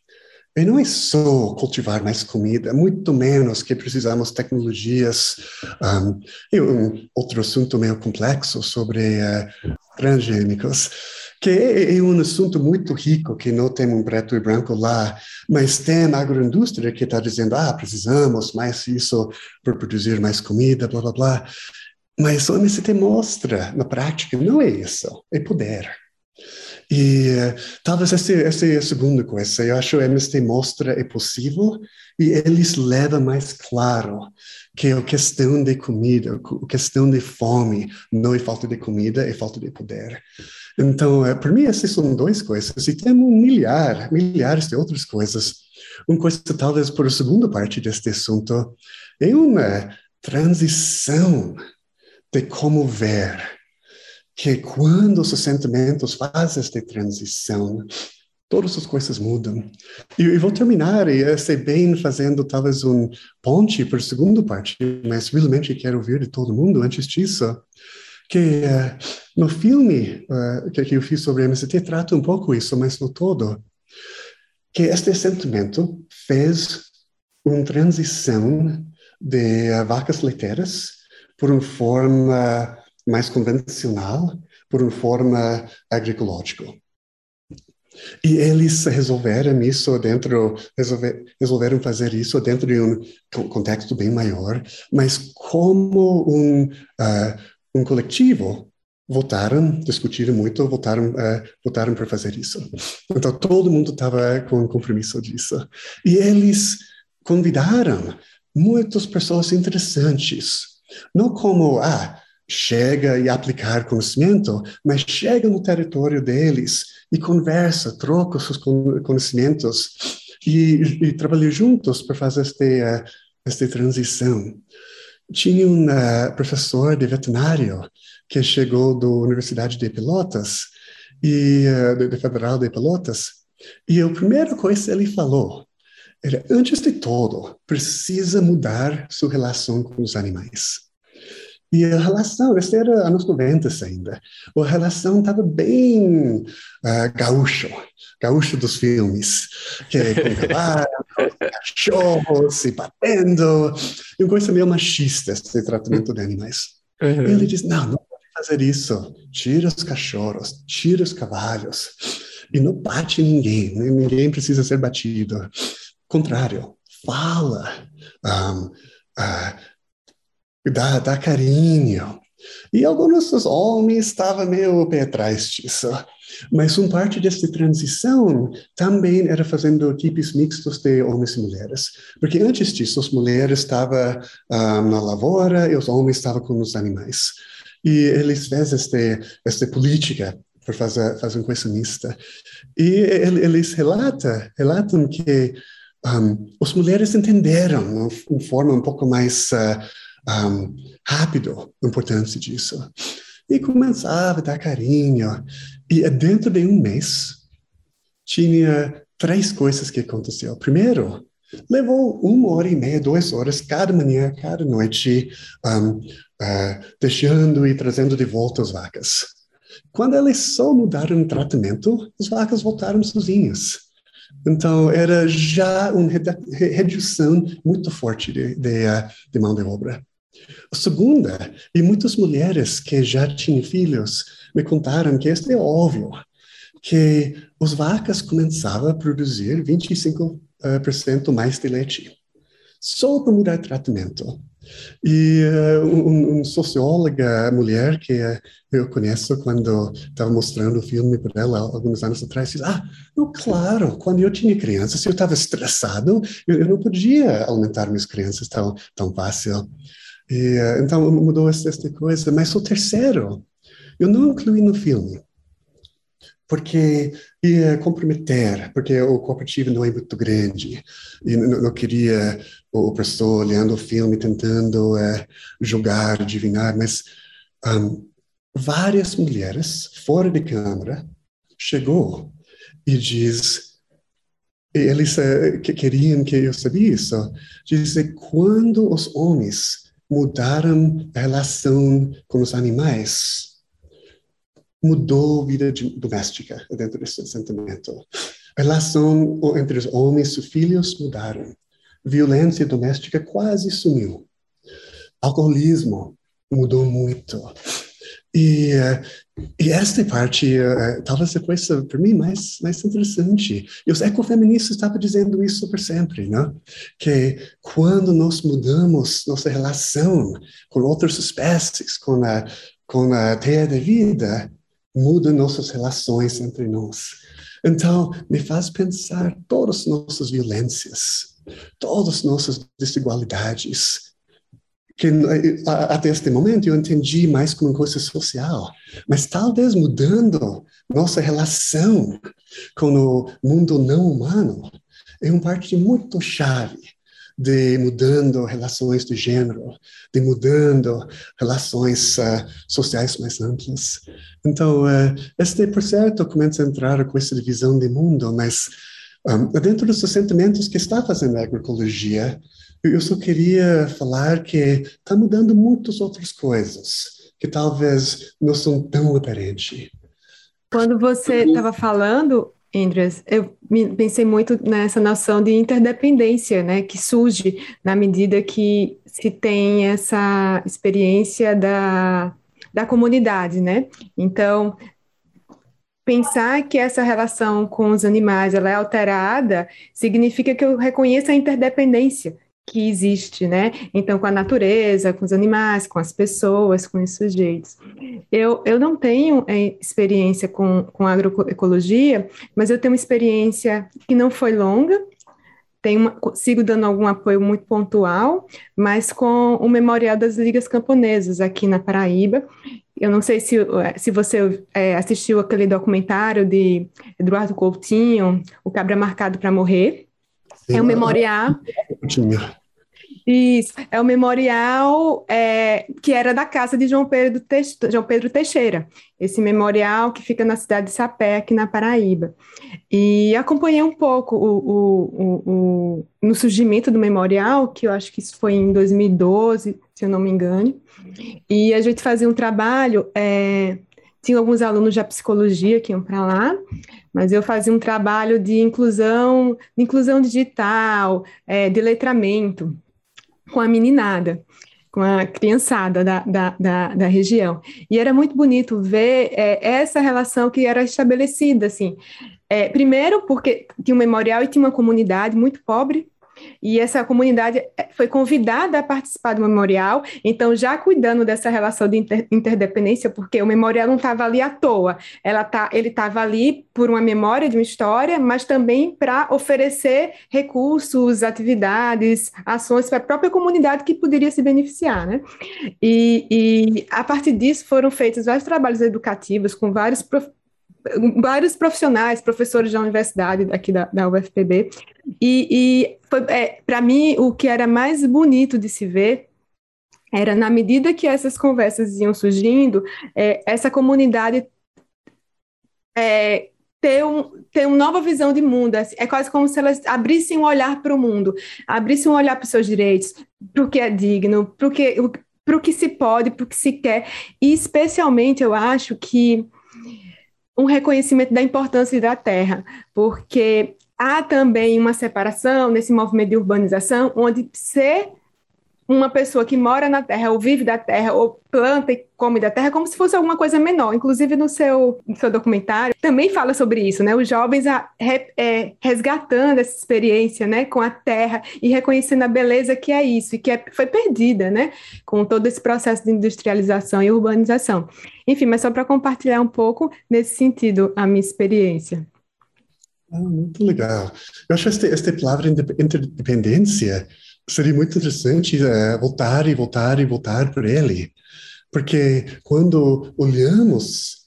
e não é só cultivar mais comida, muito menos que precisamos tecnologias. Um, e um outro assunto meio complexo sobre uh, transgênicos, que é, é, um assunto muito rico, que não tem um preto e branco lá, mas tem a agroindústria que está dizendo, ah, precisamos mais isso para produzir mais comida, blá, blá, blá. Mas o MST mostra, na prática, não é isso, é poder. E talvez essa, essa é a segunda coisa. Eu acho que MST mostra é possível e eles levam mais claro que a questão de comida, a questão de fome, não é falta de comida, é falta de poder. Então, eh, para mim, essas são duas coisas. E temos um milhar, milhares de outras coisas. Uma coisa, talvez, por a segunda parte deste assunto, é uma transição de como ver que quando os sentimentos fazem esta transição, todas as coisas mudam. E, e vou terminar, e sei bem fazendo talvez um ponte para a segunda parte, mas realmente quero ouvir de todo mundo antes disso, que uh, no filme uh, que, que eu fiz sobre MST trata um pouco isso, mas no todo, que este sentimento fez uma transição de uh, vacas leiteiras por uma forma mais convencional, por uma forma agroecológica. E eles resolveram isso dentro, resolver, resolveram fazer isso dentro de um contexto bem maior, mas como um, uh, um coletivo, votaram, discutiram muito, votaram, uh, votaram para fazer isso. Então todo mundo estava com um compromisso disso. E eles convidaram muitas pessoas interessantes, não como, ah, chega e aplicar conhecimento, mas chega no território deles e conversa, troca seus conhecimentos e, e trabalha juntos para fazer esta, uh, esta transição. Tinha um uh, professor de veterinário que chegou da Universidade de Pelotas, e, uh, de Federal de Pelotas, e a primeira coisa que ele falou era, antes de tudo, precisa mudar sua relação com os animais. E a relação, esse era anos 90 ainda, a relação estava bem uh, gaúcho, gaúcho dos filmes, que é com cavalos, cachorros, se batendo, e uma coisa meio machista, esse tratamento de animais. Uhum. Ele diz, não, não pode fazer isso, tira os cachorros, tira os cavalos, e não bate ninguém, ninguém precisa ser batido. Contrário, fala, um, uh, dá, carinho. E alguns dos homens estavam meio pé atrás disso. Mas uma parte dessa transição também era fazendo equipes mixtos de homens e mulheres. Porque antes disso, as mulheres estavam ah, na lavoura e os homens estavam com os animais. E eles fez esta, esta política para fazer, fazer coisa mista. E eles relatam, relatam que um, ah, as mulheres entenderam de uma forma um pouco mais... Uh, um, rápido a importância disso. E começava a dar carinho. E dentro de um mês, tinha três coisas que aconteceu. Primeiro, levou uma hora e meia, duas horas, cada manhã, cada noite, um, uh, deixando e trazendo de volta as vacas. Quando eles só mudaram o tratamento, as vacas voltaram sozinhas. Então, era já uma redução muito forte de, de, uh, de mão de obra. A segunda, e muitas mulheres que já tinham filhos me contaram que este é óbvio, que as vacas começavam a produzir 25% eh, mais de leite, só para mudar tratamento. E uh, um, um socióloga mulher que uh, eu conheço quando estava mostrando o filme para ela alguns anos atrás, disse, ah, não, claro, quando eu tinha crianças, eu estava estressado, eu, eu, não podia alimentar minhas crianças tão, tão fácil. E, eh, então mudou essa, coisa. Mas o terceiro, eu não incluí no filme, porque ia comprometer, porque o cooperativo não é muito grande, e não, queria o professor olhando o filme, tentando é, julgar, adivinhar, mas um, várias mulheres fora de câmara chegou e diz eles uh, que queriam que eu sabia isso, dizer quando os homens mudaram a relação com os animais, mudou a vida doméstica dentro desse sentimento. A relação entre os homens e os filhos mudaram. Violência doméstica quase sumiu. Alcoolismo mudou muito. E, e esta parte, uh, talvez a coisa, para mim, mais, mais interessante. E os ecofeministas estavam dizendo isso por sempre, né? Que quando nós mudamos nossa relação com outras espécies, com a, com a terra da vida, mudam nossas relações entre nós. Então, me faz pensar todas as nossas violências, todas as nossas desigualdades, que eh, até este momento eu entendi mais como coisa social, mas talvez mudando nossa relação com o mundo não humano é uma parte muito chave de mudando relações de gênero, de mudando relações uh, sociais mais amplas. Então, uh, este processo começa a entrar com essa divisão de mundo, mas um, dentro dos sentimentos que está fazendo a agroecologia, eu só queria falar que está mudando muitas outras coisas que talvez não são tão aparentes. Quando você estava falando, Andreas, eu pensei muito nessa noção de interdependência, né, que surge na medida que se tem essa experiência da, da comunidade, né? Então, pensar que essa relação com os animais ela é alterada significa que eu reconheço a interdependência que existe, né? Então, com a natureza, com os animais, com as pessoas, com os sujeitos. Eu, eu não tenho é, experiência com, com agroecologia, mas eu tenho uma experiência que não foi longa, tenho sigo dando algum apoio muito pontual, mas com o Memorial das Ligas Camponesas aqui na Paraíba. Eu não sei se, se você é, assistiu aquele documentário de Eduardo Coutinho, O Cabra Marcado para Morrer, é um memorial. Isso, é o memorial é, que era da casa de João Pedro, João Pedro Teixeira, esse memorial que fica na cidade de Sapé, aqui na Paraíba. E acompanhei um pouco o, o, o, o, no surgimento do memorial, que eu acho que isso foi em 2012, se eu não me engano, e a gente fazia um trabalho, é, tinha alguns alunos de psicologia que iam para lá, mas eu fazia um trabalho de inclusão, de inclusão digital, é, de letramento, com a meninada, com a criançada da, da, da, da região. E era muito bonito ver é, essa relação que era estabelecida, assim. É, primeiro, porque tinha um memorial e tinha uma comunidade muito pobre, e essa comunidade eh, foi convidada a participar do memorial, então já cuidando dessa relação de inter interdependência, porque o memorial não estava ali à toa, ela tá, ele estava ali por uma memória de uma história, mas também para oferecer recursos, atividades, ações para a própria comunidade que poderia se beneficiar, né? E, e a partir disso foram feitos vários trabalhos educativos com vários vários profissionais, professores da universidade aqui da, da UFPB, e, e é, para mim o que era mais bonito de se ver era na medida que essas conversas iam surgindo, é, essa comunidade é, ter, um, ter uma nova visão de mundo. Assim, é quase como se elas abrissem um olhar para o mundo, abrissem um olhar para os seus direitos, para o que é digno, para o que, para o que se pode, para o que se quer. E especialmente eu acho que um reconhecimento da importância da terra, porque há também uma separação nesse movimento de urbanização, onde ser uma pessoa que mora na terra, ou vive da terra, ou planta e come da terra, como se fosse alguma coisa menor. Inclusive, no seu, no seu documentário, também fala sobre isso, né? Os jovens a, re, é, resgatando essa experiência, né, com a terra e reconhecendo a beleza que é isso, e que é, foi perdida, né, com todo esse processo de industrialização e urbanização. Enfim, mas só para compartilhar um pouco nesse sentido a minha experiência. Ah, muito legal. Eu acho esta, esta palavra interdependência seria muito interessante uh, voltar e voltar e voltar por ele, porque quando olhamos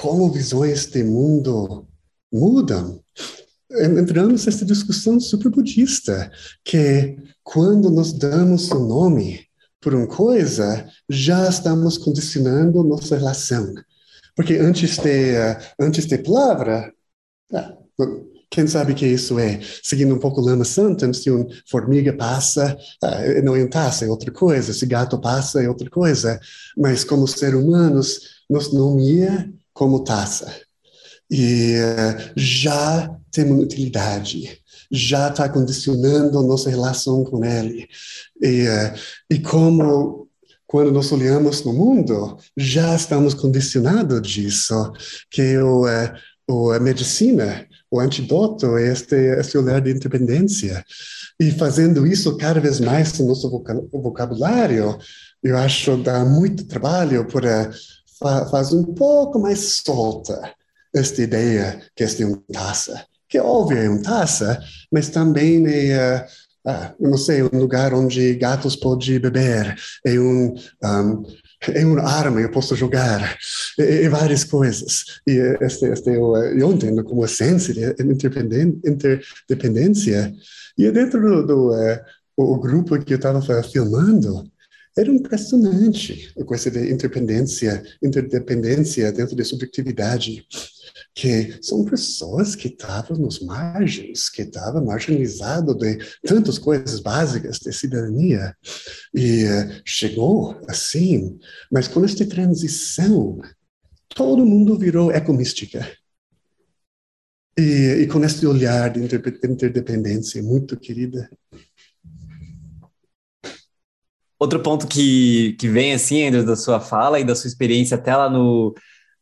como visões de mundo mudam, entramos nessa discussão super budista, que quando nós damos um nome por uma coisa, já estamos condicionando nossa relação. Porque antes de, uh, antes de palavra, ah, quem sabe que isso é? Seguindo um pouco Lama Santa, se uma formiga passa, uh, não é taça, é outra coisa. Se gato passa, é outra coisa. Mas como seres humanos, nos nomia como taça. E uh, já tem uma utilidade, já está condicionando nossa relação com ele. E, uh, e como quando nós olhamos no mundo, já estamos condicionados disso, que o, o, a medicina, o antídoto é este, este olhar de independência. E fazendo isso cada vez mais no nosso vocabulário, eu acho dá muito trabalho para faz um pouco mais solta esta ideia que é uma taça, que óbvio é uma taça, mas também é ah, não sei, um lugar onde gatos podem beber, é um, um é uma arma, eu posso jogar, é, é várias coisas. E este, este eu, eu entendo como essência de interdependência. E dentro do, do uh, o grupo que eu estava filmando, era impressionante a coisa de interdependência, interdependência dentro da subjetividade que são pessoas que estavam nos margens, que estavam marginalizados de tantas coisas básicas de cidadania. E uh, chegou assim, mas com esta transição, todo mundo virou ecomística. E, e com este olhar de interdependência muito querida. Outro ponto que, que vem assim, ainda da sua fala e da sua experiência até lá no,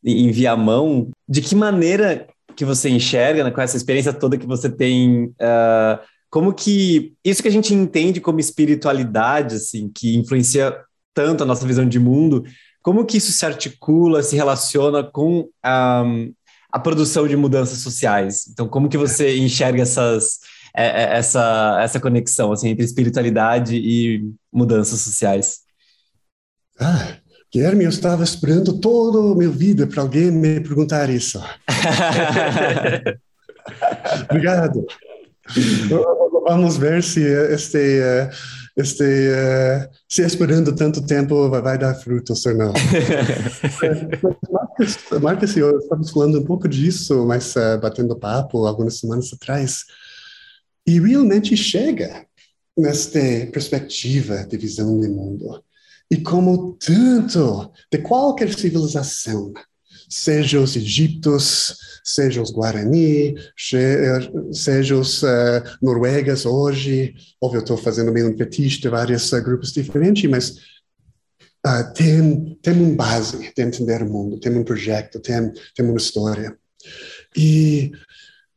em Viamão, de que maneira que você enxerga, né, com essa experiência toda que você tem, uh, como que isso que a gente entende como espiritualidade, assim, que influencia tanto a nossa visão de mundo, como que isso se articula, se relaciona com a, a produção de mudanças sociais? Então, como que você enxerga essas, é, é, essa, essa conexão assim, entre espiritualidade e mudanças sociais? Ah, Guilherme, eu estava esperando toda a minha vida para alguém me perguntar isso. Obrigado. Vamos ver se este, este, se esperando tanto tempo vai, dar frutos ou não. Marcos, Marcos e eu estávamos falando um pouco disso, mas uh, batendo papo algumas semanas atrás. E realmente chega nesta perspectiva de visão do mundo. E como tanto de qualquer civilização, seja os egípcios, seja os guarani, seja os uh, noruegas hoje, óbvio, estou fazendo meio um fetiche de vários uh, grupos diferentes, mas uh, tem, tem uma base de entender o mundo, tem um projeto, tem, tem uma história. E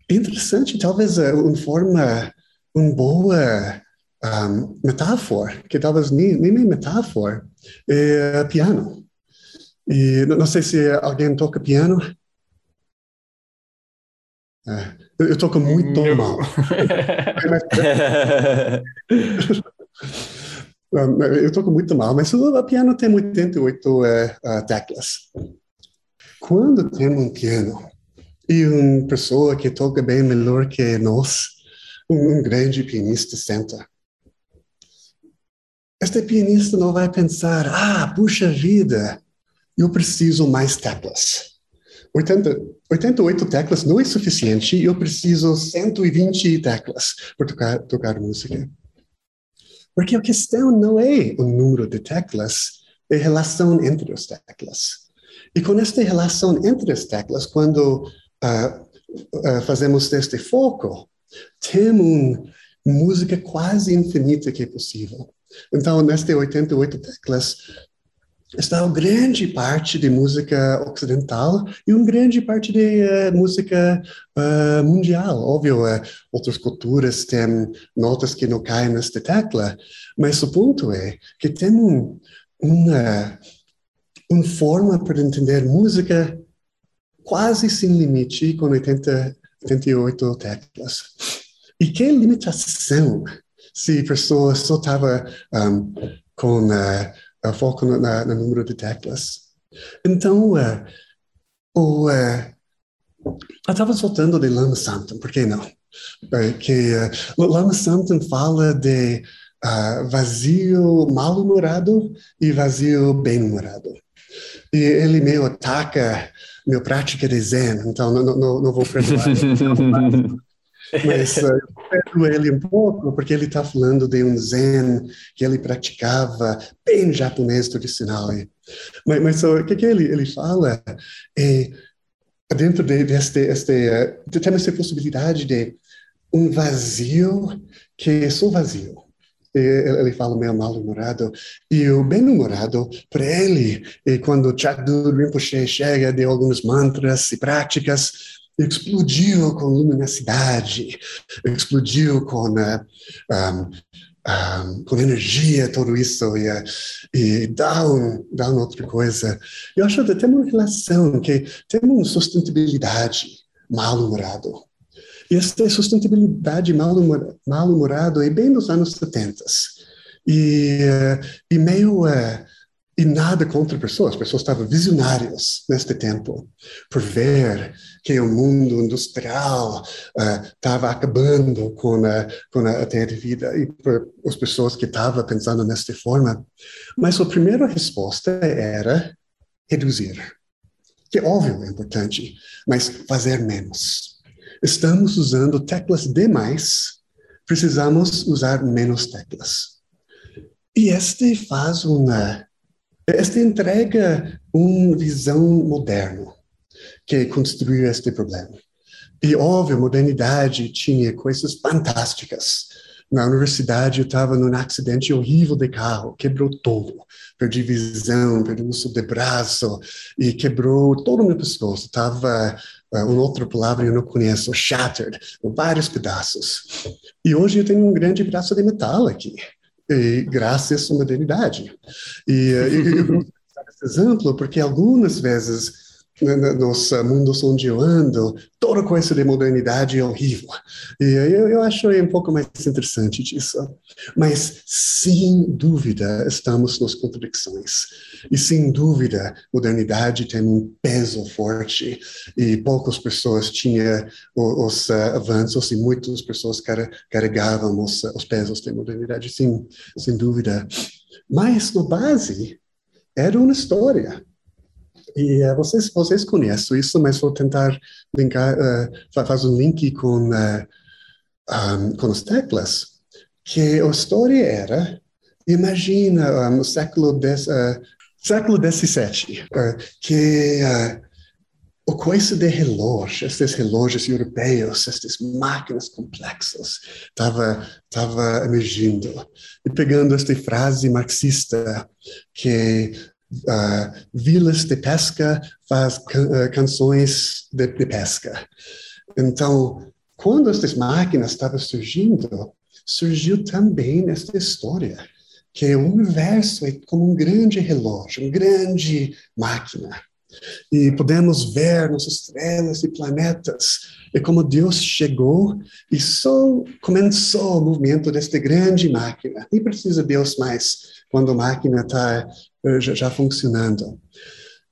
é interessante, talvez, uh, uma forma, uma boa um, metáfora, que talvez nem, nem metáfora, é piano. E não sei se alguém toca piano. É, eu toco muito não. mal. eu toco muito mal, mas o piano tem 88 é, uh, teclas. Quando tem um piano e uma pessoa que toca bem melhor que nós, um, um grande pianista senta este pianista não vai pensar, ah, puxa vida, eu preciso mais teclas. 80, 88 teclas não é suficiente, eu preciso 120 teclas para tocar, tocar música. Porque a questão não é o número de teclas, é a relação entre as teclas. E com esta relação entre as teclas, quando uh, uh, fazemos este foco, temos uma música quase infinita que é possível. Então, nestas 88 teclas, está uma grande parte de música ocidental e uma grande parte de uh, música uh, mundial. Óbvio, uh, outras culturas têm notas que não caem nesta tecla, mas o ponto é que tem um, uma, uma forma para entender música quase sem limite com 80, 88 teclas. E que limitação se a pessoa só estava um, com uh, foco no, na, no, número de teclas. Então, uh, o, uh, eu estava soltando de Lama Santam, por que não? Que uh, Lama Santam fala de uh, vazio mal-humorado e vazio bem-humorado. E ele meio ataca minha prática de Zen, então não, não, não vou perdoar. Mas uh, eu ele um pouco, porque ele está falando de um zen que ele praticava bem japonês tradicional. Mas, mas o que, que ele, ele fala é, dentro de, deste, este, uh, temos essa possibilidade de um vazio que é só vazio. ele fala meio mal-humorado, e o bem-humorado, para ele, e quando Chakdu Rinpoche chega de alguns mantras e práticas, explodiu com luminosidade, explodiu com uh, um, um, com energia, tudo isso, e, e dá, um, dá uma outra coisa. Eu acho que tem uma relação, que tem uma sustentabilidade mal-humorado. E essa sustentabilidade mal-humorado é bem nos anos 70. E, e meio uh, e nada contra pessoas, as pessoas estavam visionárias neste tempo, por ver que o mundo industrial estava uh, acabando com a, com a terra de vida, e por as pessoas que estavam pensando nesta forma. Mas a primeira resposta era reduzir, que óbvio é importante, mas fazer menos. Estamos usando teclas demais, precisamos usar menos teclas. E este faz uma esta entrega uma visão moderna que construiu este problema. E, óbvio, a modernidade tinha coisas fantásticas. Na universidade, eu estava num acidente horrível de carro, quebrou todo. Perdi visão, perdi uso de braço e quebrou todo o meu pescoço. Estava, uh, uma outra palavra eu não conheço, shattered, vários pedaços. E hoje eu tenho um grande braço de metal aqui e, graças à modernidade. E, e eu esse exemplo porque algumas vezes nos mundos onde eu ando, toda coisa de modernidade é horrível. E eu, eu acho um pouco mais interessante disso. Mas, sem dúvida, estamos nas contradições. E, sem dúvida, modernidade tem um peso forte. E poucas pessoas tinham os, avanços e muitas pessoas carregavam os, os pesos da modernidade, sim, sem dúvida. Mas, no base, era uma história e uh, vocês, vocês conhecem isso, mas vou tentar linkar, uh, fazer um link com, uh, um, com as teclas, que a história era, imagina um, o século, século XVII, que o coisa de relógio, esses relógios europeus, essas máquinas complexas, estava tava emergindo. E pegando esta frase marxista que uh, vilas de pesca faz uh, canções de, de, pesca. Então, quando essas máquinas estavam surgindo, surgiu também esta história, que o universo é como um grande relógio, uma grande máquina. E podemos ver nossas estrelas e planetas, e como Deus chegou e só começou o movimento desta grande máquina. Nem precisa Deus mais quando a máquina está já, já funcionando.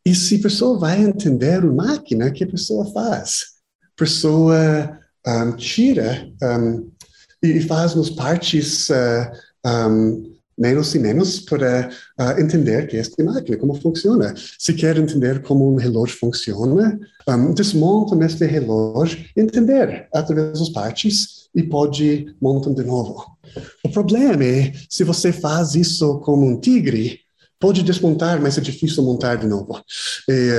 E se a pessoa vai entender a máquina, que a pessoa faz? A pessoa um, tira um, e faz nos partes uh, um, menos e menos para uh, entender que esta máquina, como funciona. Se quer entender como um relógio funciona, um, desmonta este relógio, entender através das partes e pode montar de novo. O problema é se você faz isso como um tigre, pode desmontar, mas é difícil montar de novo. E,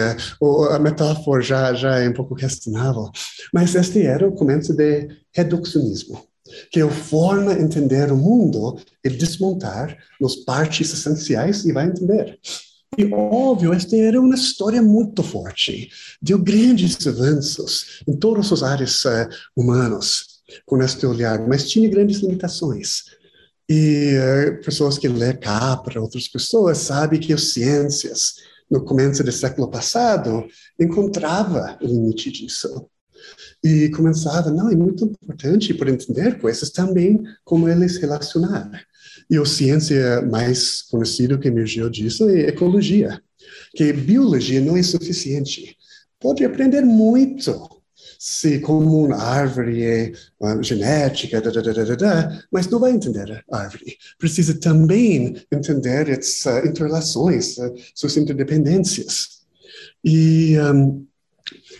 uh, a metáfora já, já é um pouco questionável. Mas este era o começo de reducionismo, que é a forma de entender o mundo é desmontar as partes essenciais e vai entender. E óbvio, esta era uma história muito forte, deu grandes avanços em todas as áreas uh, humanas com este olhar, mas tinha grandes limitações. E uh, pessoas que lê Capra, outras pessoas, sabem que as ciências, no começo do século passado, encontrava o limite disso. E começava, não, é muito importante para entender coisas também como eles relacionar. E a ciência mais conhecida que emergiu disso é ecologia, que biologia não é suficiente. Pode aprender muito se como uma árvore é genética, da, da, da, mas não vai entender a árvore. Precisa também entender as uh, interrelações, uh, suas interdependências. E um,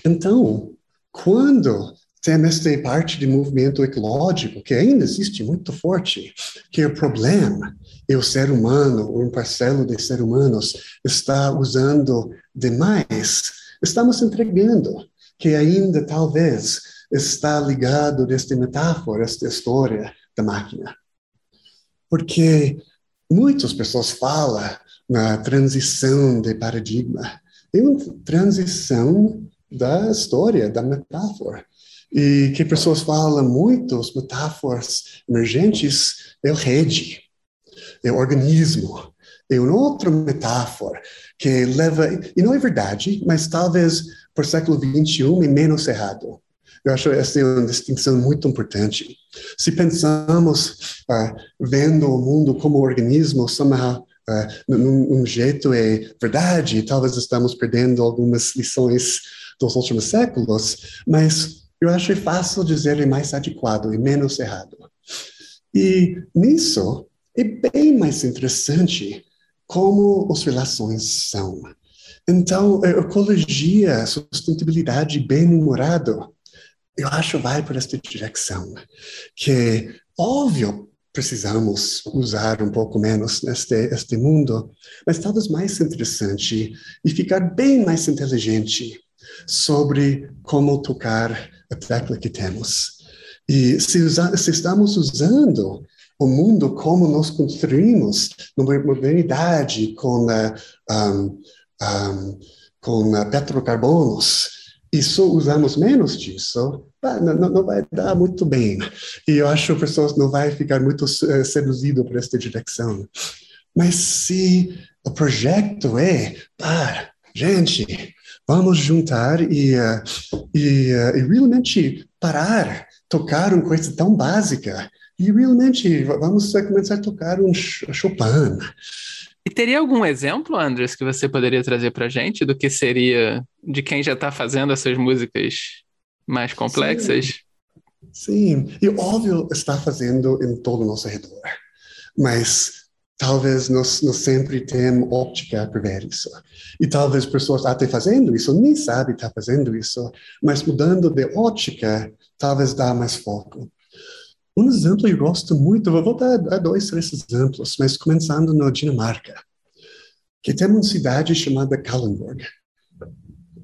então, quando tem esta parte de movimento ecológico que ainda existe muito forte, que é o problema é o ser humano, um parcelo de seres humanos está usando demais, estamos entregando que ainda talvez está ligado desta metáfora, esta história da máquina. porque muitas pessoas falam na transição de paradigma. É uma transição da história, da metáfora. E que pessoas falam muitas metáforas emergentes é o rede, é o organismo, é uma outra metáfora que leva, e não é verdade, mas talvez por século XXI é menos errado. Eu acho essa é uma distinção muito importante. Se pensamos uh, vendo o mundo como organismo, somehow, uh, num, num jeito é verdade, talvez estamos perdendo algumas lições dos últimos séculos, mas eu acho fácil dizer é mais adequado e menos errado. E nisso é bem mais interessante como as relações são. Então, ecologia, sustentabilidade bem humorado, eu acho vai por esta direção, que óbvio precisamos usar um pouco menos neste este mundo, mas talvez mais interessante e ficar bem mais inteligente sobre como tocar a tecla que temos. E se, usa, se estamos usando o mundo como nós construímos numa modernidade com, uh, um, um, com uh, petrocarbonos, e só usamos menos disso, não, não, vai dar muito bem. E eu acho que as pessoas não vai ficar muito uh, seduzido por esta direção. Mas se o projeto é, ah, gente, vamos juntar e, uh, e, uh, e realmente parar, tocar uma coisa tão básica e realmente vamos começar a tocar um Chopin. E teria algum exemplo, Andres, que você poderia trazer para gente do que seria de quem já está fazendo essas músicas mais complexas? Sim. Sim, e óbvio está fazendo em todo o nosso redor, mas talvez nós, nós sempre temos óptica para ver isso. E talvez pessoas até fazendo isso, nem sabem estar tá fazendo isso, mas mudando de ótica, talvez dá mais foco. Um exemplo eu gosto muito, vou dar a dois, três exemplos, mas começando na Dinamarca, que tem uma cidade chamada Kalundborg.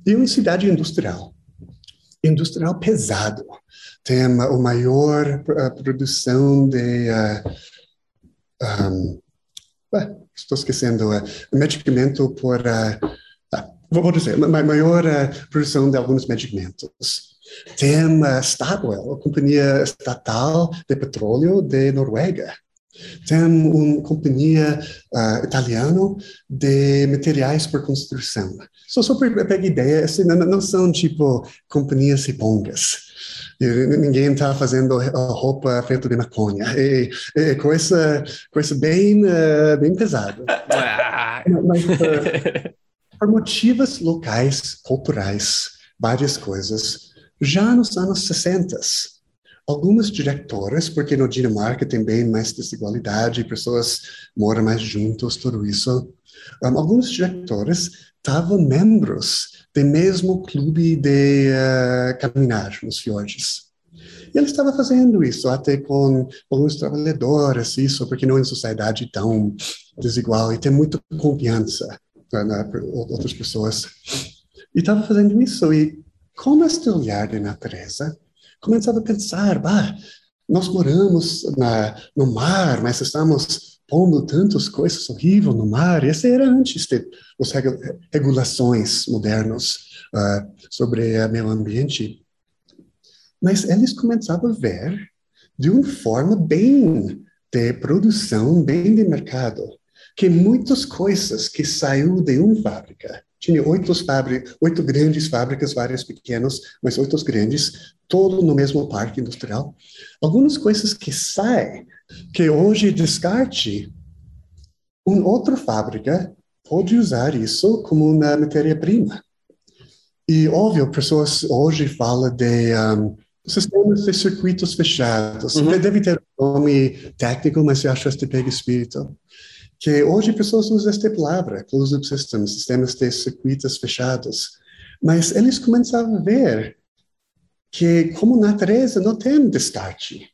E uma cidade industrial, industrial pesado. Tem a maior produção de uh, um, estou esquecendo, uh, medicamento por, vou dizer, maior uh, produção de alguns medicamentos. Tem a Statoil, a companhia estatal de petróleo de Noruega. Tem uma companhia uh, italiana de materiais por construção. Só, só para pegar ideia, assim, não, não são tipo companhias ripongas. Ninguém está fazendo roupa feita de maconha. É, é coisa, coisa bem, uh, bem pesada. Mas, uh, por motivos locais, culturais, várias coisas, já nos anos 60, algumas diretoras, porque no Dinamarca tem bem mais desigualdade, pessoas moram mais juntos, tudo isso, um, alguns diretores estavam membros do mesmo clube de uh, caminhar nos fiordes. E ele estava fazendo isso até com alguns trabalhadores, isso, porque não é uma sociedade tão desigual e tem muita confiança né, na, outras pessoas. E estava fazendo isso e com este olhar de natureza, começava a pensar, bah, nós moramos na, no mar, mas estamos pondo tantas coisas horríveis no mar. Esse era antes de as regulações modernas uh, sobre o meio ambiente. Mas eles começavam a ver de uma forma bem de produção, bem de mercado, que muitas coisas que saiu de uma fábrica, tinha oito, fábricas, oito grandes fábricas, várias pequenas, mas oito grandes, todo no mesmo parque industrial. Algumas coisas que saem, que hoje descarte, uma outra fábrica pode usar isso como uma matéria-prima. E, óbvio, pessoas hoje falam de um, sistemas de circuitos fechados. Uhum. Deve ter um nome técnico, mas eu acho que pega espírito que hoje pessoas usam esta palavra, closed systems, sistemas de circuitos fechados, mas eles começaram a ver que como natureza não tem descarte.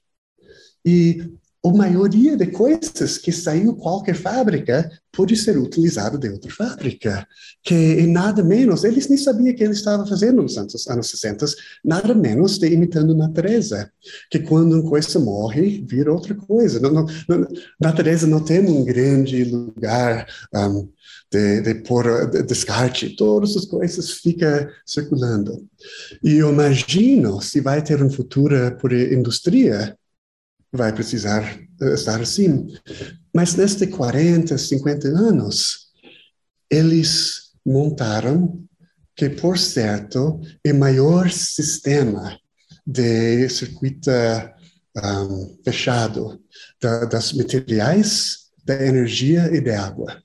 E a maioria de coisas que saiu qualquer fábrica pode ser utilizado de outra fábrica, que e nada menos, eles nem sabiam que ele estava fazendo nos anos, anos 60, nada menos de imitando natureza, que quando uma coisa morre, vira outra coisa. Não, não, não, natureza não tem um grande lugar um, de, de pôr de descarte, todas as coisas ficam circulando. E eu imagino se vai ter um futuro por indústria, vai precisar eh, estar assim. Mas nestes 40, 50 anos, eles montaram que, por certo, é maior sistema de circuito um, fechado da, das materiais, da energia e da água.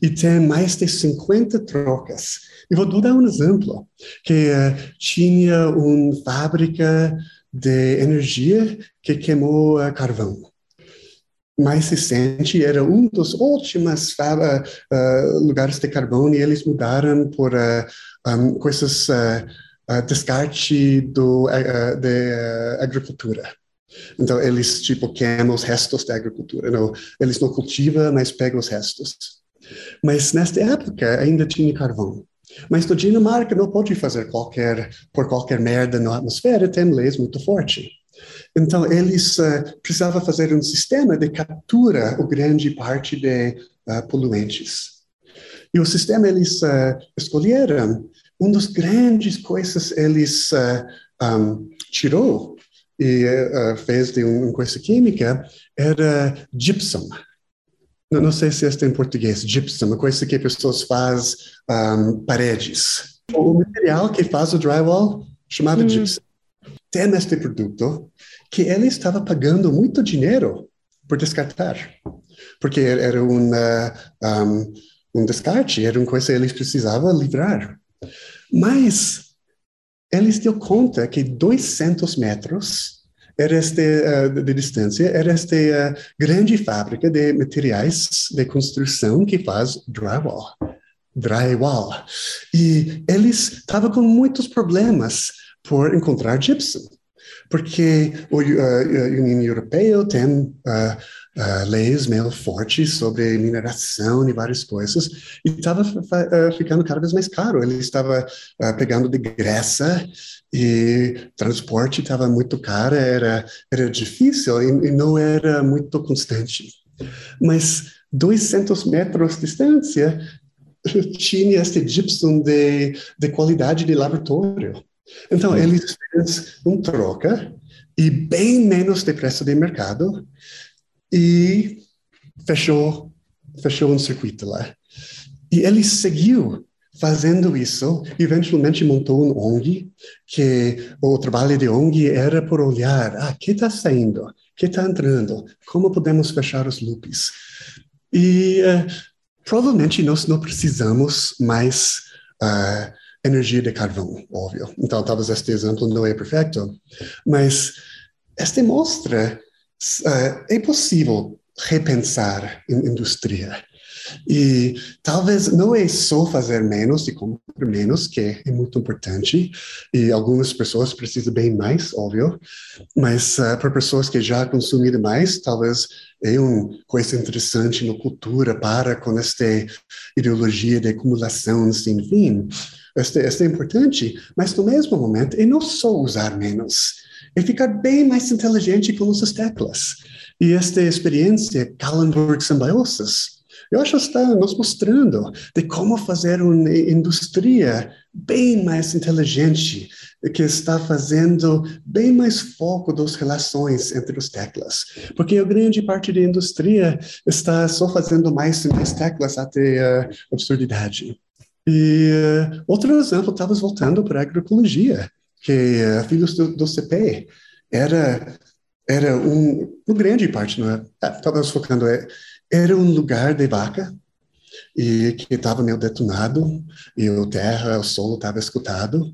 E tem mais de 50 trocas. E vou dar um exemplo, que uh, tinha uma fábrica de energia que queimou uh, carvão. Mais recente era um dos últimos uh, uh, lugares de carvão e eles mudaram por um, coisas descarte do, de agricultura. Então eles tipo queimam os restos da agricultura. Não, eles não cultivam, mas pegam os restos. Mas nesta época ainda tinha carvão. Mas na Dinamarca não pode fazer qualquer, por qualquer merda na atmosfera, tem leis muito fortes. Então, eles uh, precisavam fazer um sistema de captura o grande parte de uh, poluentes. E o sistema eles uh, escolheram, uma das grandes coisas eles um, tirou e fez de uma coisa química era gypsum. Não, sei se este é em português, gypsum, uma coisa que as pessoas fazem um, paredes. O material que faz o drywall, chamado hum. gypsum, tem este produto que ele estava pagando muito dinheiro por descartar, porque era uma, um, um descarte, era uma coisa que eles precisavam livrar. Mas eles deu conta que 200 metros era esta, uh, de distância, era esta uh, grande fábrica de materiais de construção que faz drywall. Drywall. E eles estavam com muitos problemas por encontrar gypsum, porque a uh, União Europeia tem uh, leis meio fortes sobre mineração e várias coisas, e estava uh, ficando cada vez mais caro. Ele estava uh, pegando de Grécia e transporte estava muito caro, era, era difícil e, e, não era muito constante. Mas 200 metros de distância tinha este gypsum de, de qualidade de laboratório. Então, eles fez um troca e bem menos de preço de mercado e fechou, fechou um circuito lá. E ele seguiu fazendo isso, eventualmente montou um ONG, que o trabalho de ONG era por olhar, ah, que está saindo, que está entrando, como podemos fechar os loops. E uh, provavelmente nós não precisamos mais uh, energia de carvão, óbvio. Então, talvez este exemplo não é perfeito, mas este mostra uh, é possível repensar em indústria. E talvez não é só fazer menos e comprar menos, que é muito importante, e algumas pessoas precisam bem mais, óbvio, mas uh, para pessoas que já consumiram mais, talvez é uma coisa interessante na cultura para com esta ideologia de acumulação sem fim. Este é importante, mas no mesmo momento é não só usar menos, é ficar bem mais inteligente com essas teclas. E esta experiência, Kallenberg Symbiosis, eu acho que está nos mostrando de como fazer uma indústria bem mais inteligente, que está fazendo bem mais foco das relações entre as teclas. Porque a grande parte da indústria está só fazendo mais e mais teclas até a absurdidade. E uh, outro exemplo, estava voltando para a agroecologia que uh, Filhos do, do, CP era era um, uma grande parte, não é? Estava focando, é, era um lugar de vaca e que estava meio detonado e o terra, o solo estava escutado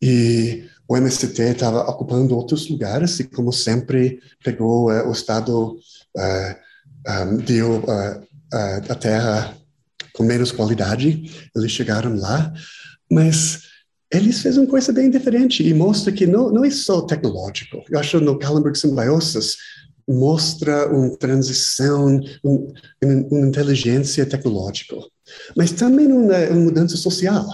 e o MST estava ocupando outros lugares e como sempre pegou uh, o estado uh, um, deu uh, a terra com menos qualidade eles chegaram lá mas eles fez uma coisa bem diferente e mostra que não, não é só tecnológico. Eu acho no Kallenberg Symbiosis, mostra uma transição, um, uma inteligência tecnológica, mas também uma, uma, mudança social,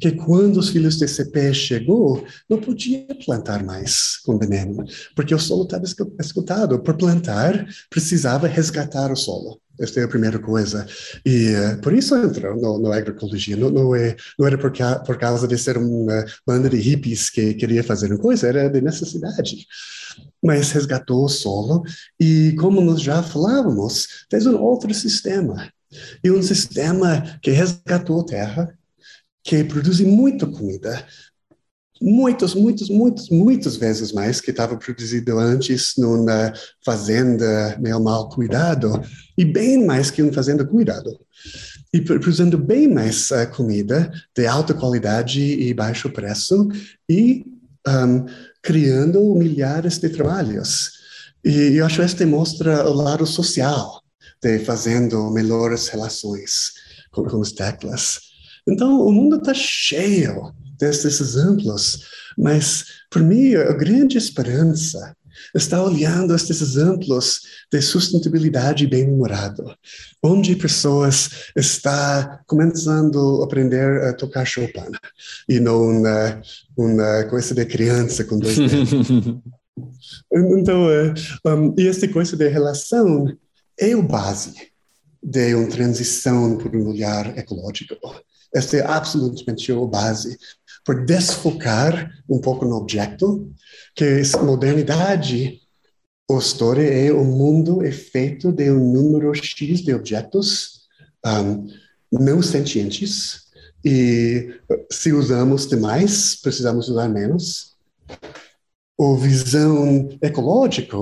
que quando os filhos de CP chegou, não podia plantar mais com veneno, porque o solo estava escutado. Por plantar, precisava resgatar o solo. Esta é a primeira coisa. E uh, por isso entrou no, no agroecologia. Não, não, é, não era por, ca, por causa de ser uma banda de hippies que queria fazer uma coisa, era de necessidade. Mas resgatou o solo e, como nós já falávamos, fez um outro sistema. E um sistema que resgatou terra, que produz muita comida, muitas, muitas, muitas, muitas vezes mais que estava produzido antes numa fazenda meio mal cuidado e bem mais que uma fazenda cuidado e produzindo bem mais uh, comida de alta qualidade e baixo preço e um, criando milhares de trabalhos. E eu acho que este mostra o lado social de fazendo melhores relações com, com as teclas. Então, o mundo está cheio desses exemplos, mas para mim a grande esperança está olhando estes exemplos de sustentabilidade bem-humorado, onde pessoas estão começando a aprender a tocar Chopin e não uma, uma coisa de criança com dois dedos. então, eh, um, e esta coisa de relação é o base de uma transição para um olhar ecológico. Esta é absolutamente a base por desfocar um pouco no objeto, que modernidade, a história é o mundo é feito de um número X de objetos um, não sentientes, e se usamos demais, precisamos usar menos. A visão ecológica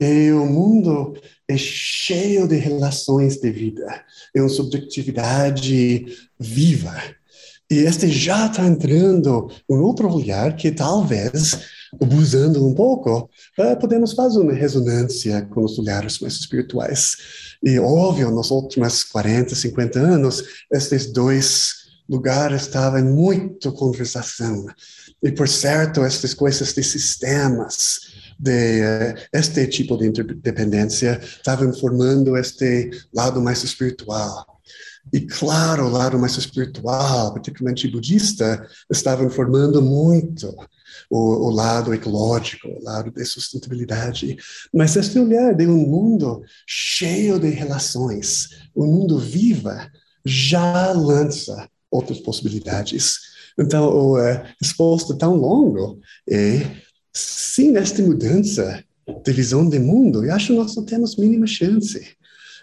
é o mundo é cheio de relações de vida, é uma subjetividade viva, e este já está entrando um outro olhar que talvez, abusando um pouco, uh, podemos fazer uma ressonância com os olhares mais espirituais. E, óbvio, nos últimos 40, 50 anos, estes dois lugares estavam em muita conversação. E, por certo, estas coisas de sistemas, de uh, este tipo de interdependência, estavam formando este lado mais espiritual. E claro, o lado mais espiritual, particularmente budista, estava informando muito o, o, lado ecológico, o lado de sustentabilidade. Mas este olhar de um mundo cheio de relações, um mundo viva, já lança outras possibilidades. Então, o uh, exposto tão longo é, sim, esta mudança de visão de mundo, eu acho que nós não temos mínima chance.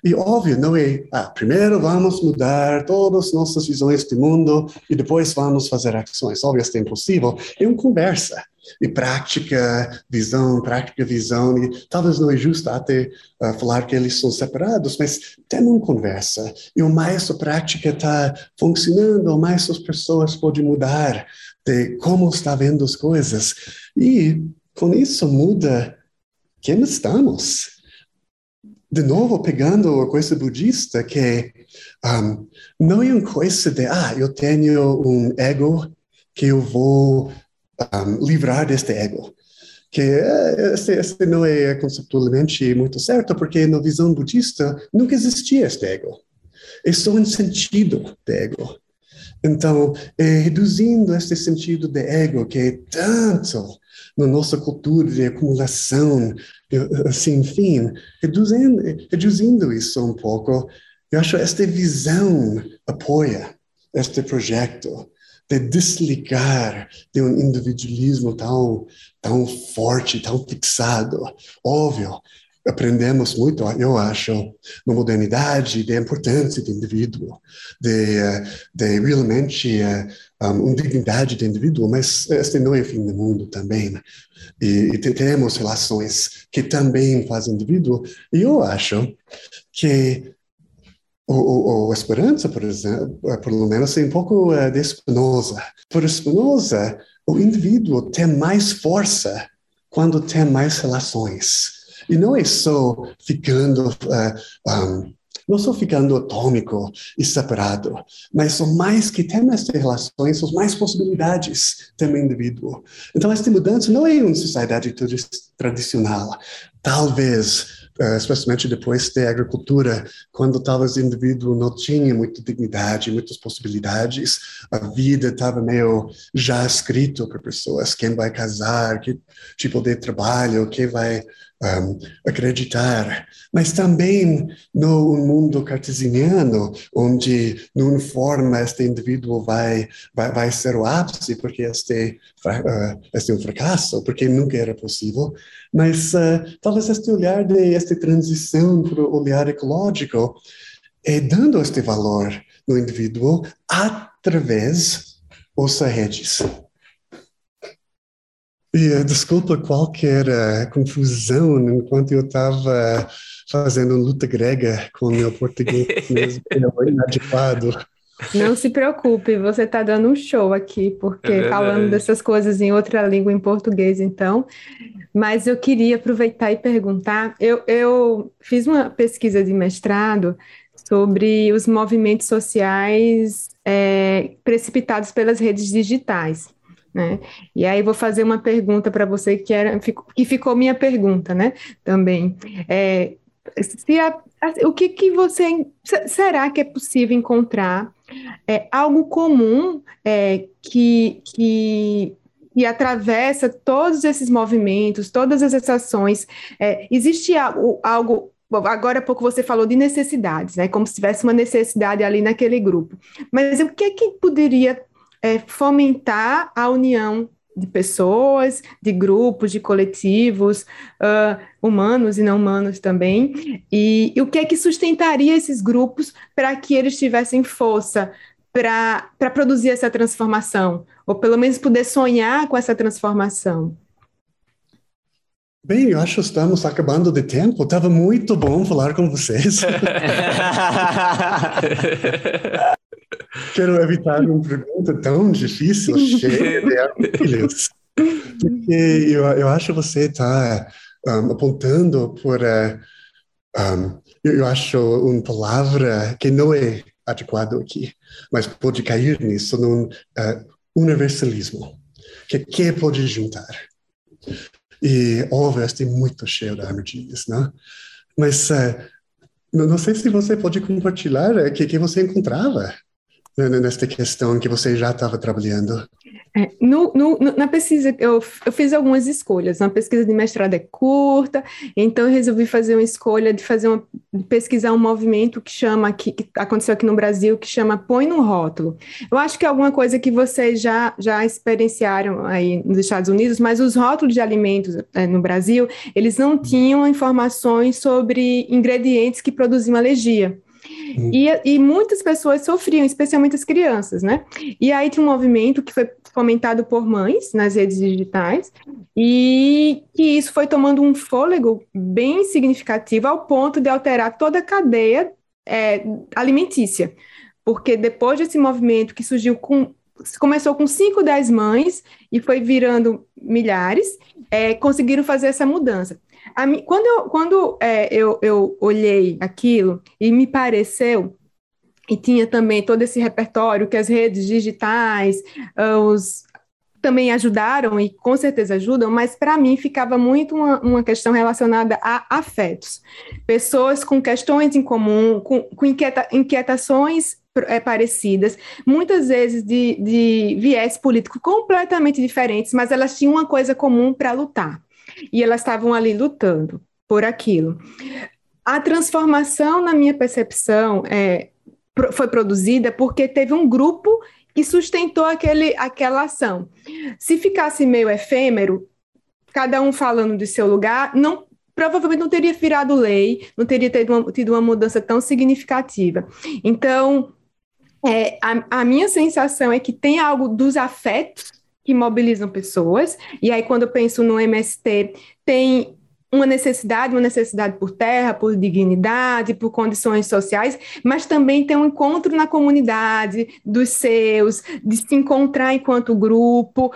E óbvio, não é, ah, primeiro vamos mudar todas as nossas visões de mundo e depois vamos fazer ações. Óbvio, isso é impossível. É uma conversa. E prática, visão, prática, visão. E talvez não é justo até uh, falar que eles são separados, mas tem uma conversa. E o mais a prática está funcionando, o mais as pessoas podem mudar de como está vendo as coisas. E com isso muda quem estamos de novo, pegando a coisa budista, que um, não é uma coisa de, ah, eu tenho um ego que eu vou um, livrar deste ego. Que eh, esse, esse não é conceptualmente muito certo, porque na visão budista nunca existia este ego. É só um sentido de ego. Então, é, reduzindo este sentido de ego, que é tanto na nossa cultura de acumulação, assim, enfim, reduzindo, reduzindo isso um pouco, eu acho que esta visão apoia este projeto de desligar de um individualismo tão, tão forte, tão fixado. Óbvio, aprendemos muito, eu acho, na modernidade, da importância do indivíduo, de, de realmente eh, um, uma dignidade do indivíduo, mas este não é o fim do mundo também. Né? E, e temos relações que também fazem indivíduo, e eu acho que o, o, o Esperança, por exemplo, eh, pelo menos, é um pouco uh, de Spinoza. Por Spinoza, o indivíduo tem mais força quando tem mais relações. E não é só ficando, uh, um, não só ficando atômico e separado, mas são mais que tem essas relações, são mais possibilidades o indivíduo. Então, esta mudança não é uma sociedade tradicional. talvez uh, especialmente depois da agricultura, quando talvez o indivíduo não tinha muita dignidade, muitas possibilidades, a vida estava meio já escrito para pessoas, quem vai casar, que tipo de trabalho, quem vai um, acreditar, mas também no mundo cartesiano, onde numa forma este indivíduo vai, vai, vai ser o ápice, porque este, uh, este é um fracasso, porque nunca era possível, mas uh, talvez este olhar de esta transição para o olhar ecológico é dando este valor no indivíduo através das redes. E uh, desculpa qualquer uh, confusão enquanto eu estava fazendo luta grega com meu português mesmo, é inadequado. Não se preocupe, você está dando um show aqui, porque é falando dessas coisas em outra língua, em português, então. Mas eu queria aproveitar e perguntar: eu, eu fiz uma pesquisa de mestrado sobre os movimentos sociais é, precipitados pelas redes digitais. Né? E aí vou fazer uma pergunta para você que era que ficou minha pergunta, né? Também é, se a, o que que você será que é possível encontrar é, algo comum é, que, que que atravessa todos esses movimentos, todas essas ações. É, existe algo, algo agora há pouco você falou de necessidades, né? Como se tivesse uma necessidade ali naquele grupo. Mas o que é que poderia é, fomentar a união de pessoas, de grupos, de coletivos, uh, humanos e não humanos também, e, e, o que é que sustentaria esses grupos para que eles tivessem força para produzir essa transformação, ou pelo menos poder sonhar com essa transformação? Bem, eu acho que estamos acabando de tempo. Estava muito bom falar com vocês. Quero evitar uma pergunta tão difícil, cheia de armadilhas. Porque eu, eu acho que você está um, apontando por. Uh, um, eu, eu acho uma palavra que não é adequada aqui, mas pode cair nisso, num uh, universalismo. Que que pode juntar? E, óbvio, tem muito cheio de armadilhas, né? Mas uh, não sei se você pode compartilhar o que, que você encontrava nesta questão que você já estava trabalhando? É, no, no, na pesquisa, eu, eu fiz algumas escolhas. Uma pesquisa de mestrado é curta, então eu resolvi fazer uma escolha de fazer uma, de pesquisar um movimento que chama, que, que, aconteceu aqui no Brasil, que chama Põe no Rótulo. Eu acho que é alguma coisa que vocês já, já experienciaram aí nos Estados Unidos, mas os rótulos de alimentos é, no Brasil, eles não tinham informações sobre ingredientes que produziam alergia. E, e muitas pessoas sofriam, especialmente as crianças, né? E aí tinha um movimento que foi fomentado por mães nas redes digitais e que isso foi tomando um fôlego bem significativo ao ponto de alterar toda a cadeia é, alimentícia. Porque depois desse movimento que surgiu com começou com 5, 10 mães e foi virando milhares, é, conseguiram fazer essa mudança. Quando eu, quando, é, eu, eu olhei aquilo e me pareceu, e tinha também todo esse repertório que as redes digitais, ah, os, também ajudaram e com certeza ajudam, mas para mim ficava muito uma, uma, questão relacionada a afetos. Pessoas com questões em comum, com, com inquieta, inquietações é, parecidas, muitas vezes de, de viés político completamente diferentes, mas elas tinham uma coisa comum para lutar e elas estavam ali lutando por aquilo. A transformação, na minha percepção, é, foi produzida porque teve um grupo que sustentou aquele, aquela ação. Se ficasse meio efêmero, cada um falando de seu lugar, não provavelmente não teria virado lei, não teria tido uma, tido uma mudança tão significativa. Então, é, a, a minha sensação é que tem algo dos afetos que mobilizam pessoas. E aí, quando eu penso no MST, tem uma necessidade, uma necessidade por terra, por dignidade, por condições sociais, mas também tem um encontro na comunidade dos seus, de se encontrar enquanto grupo.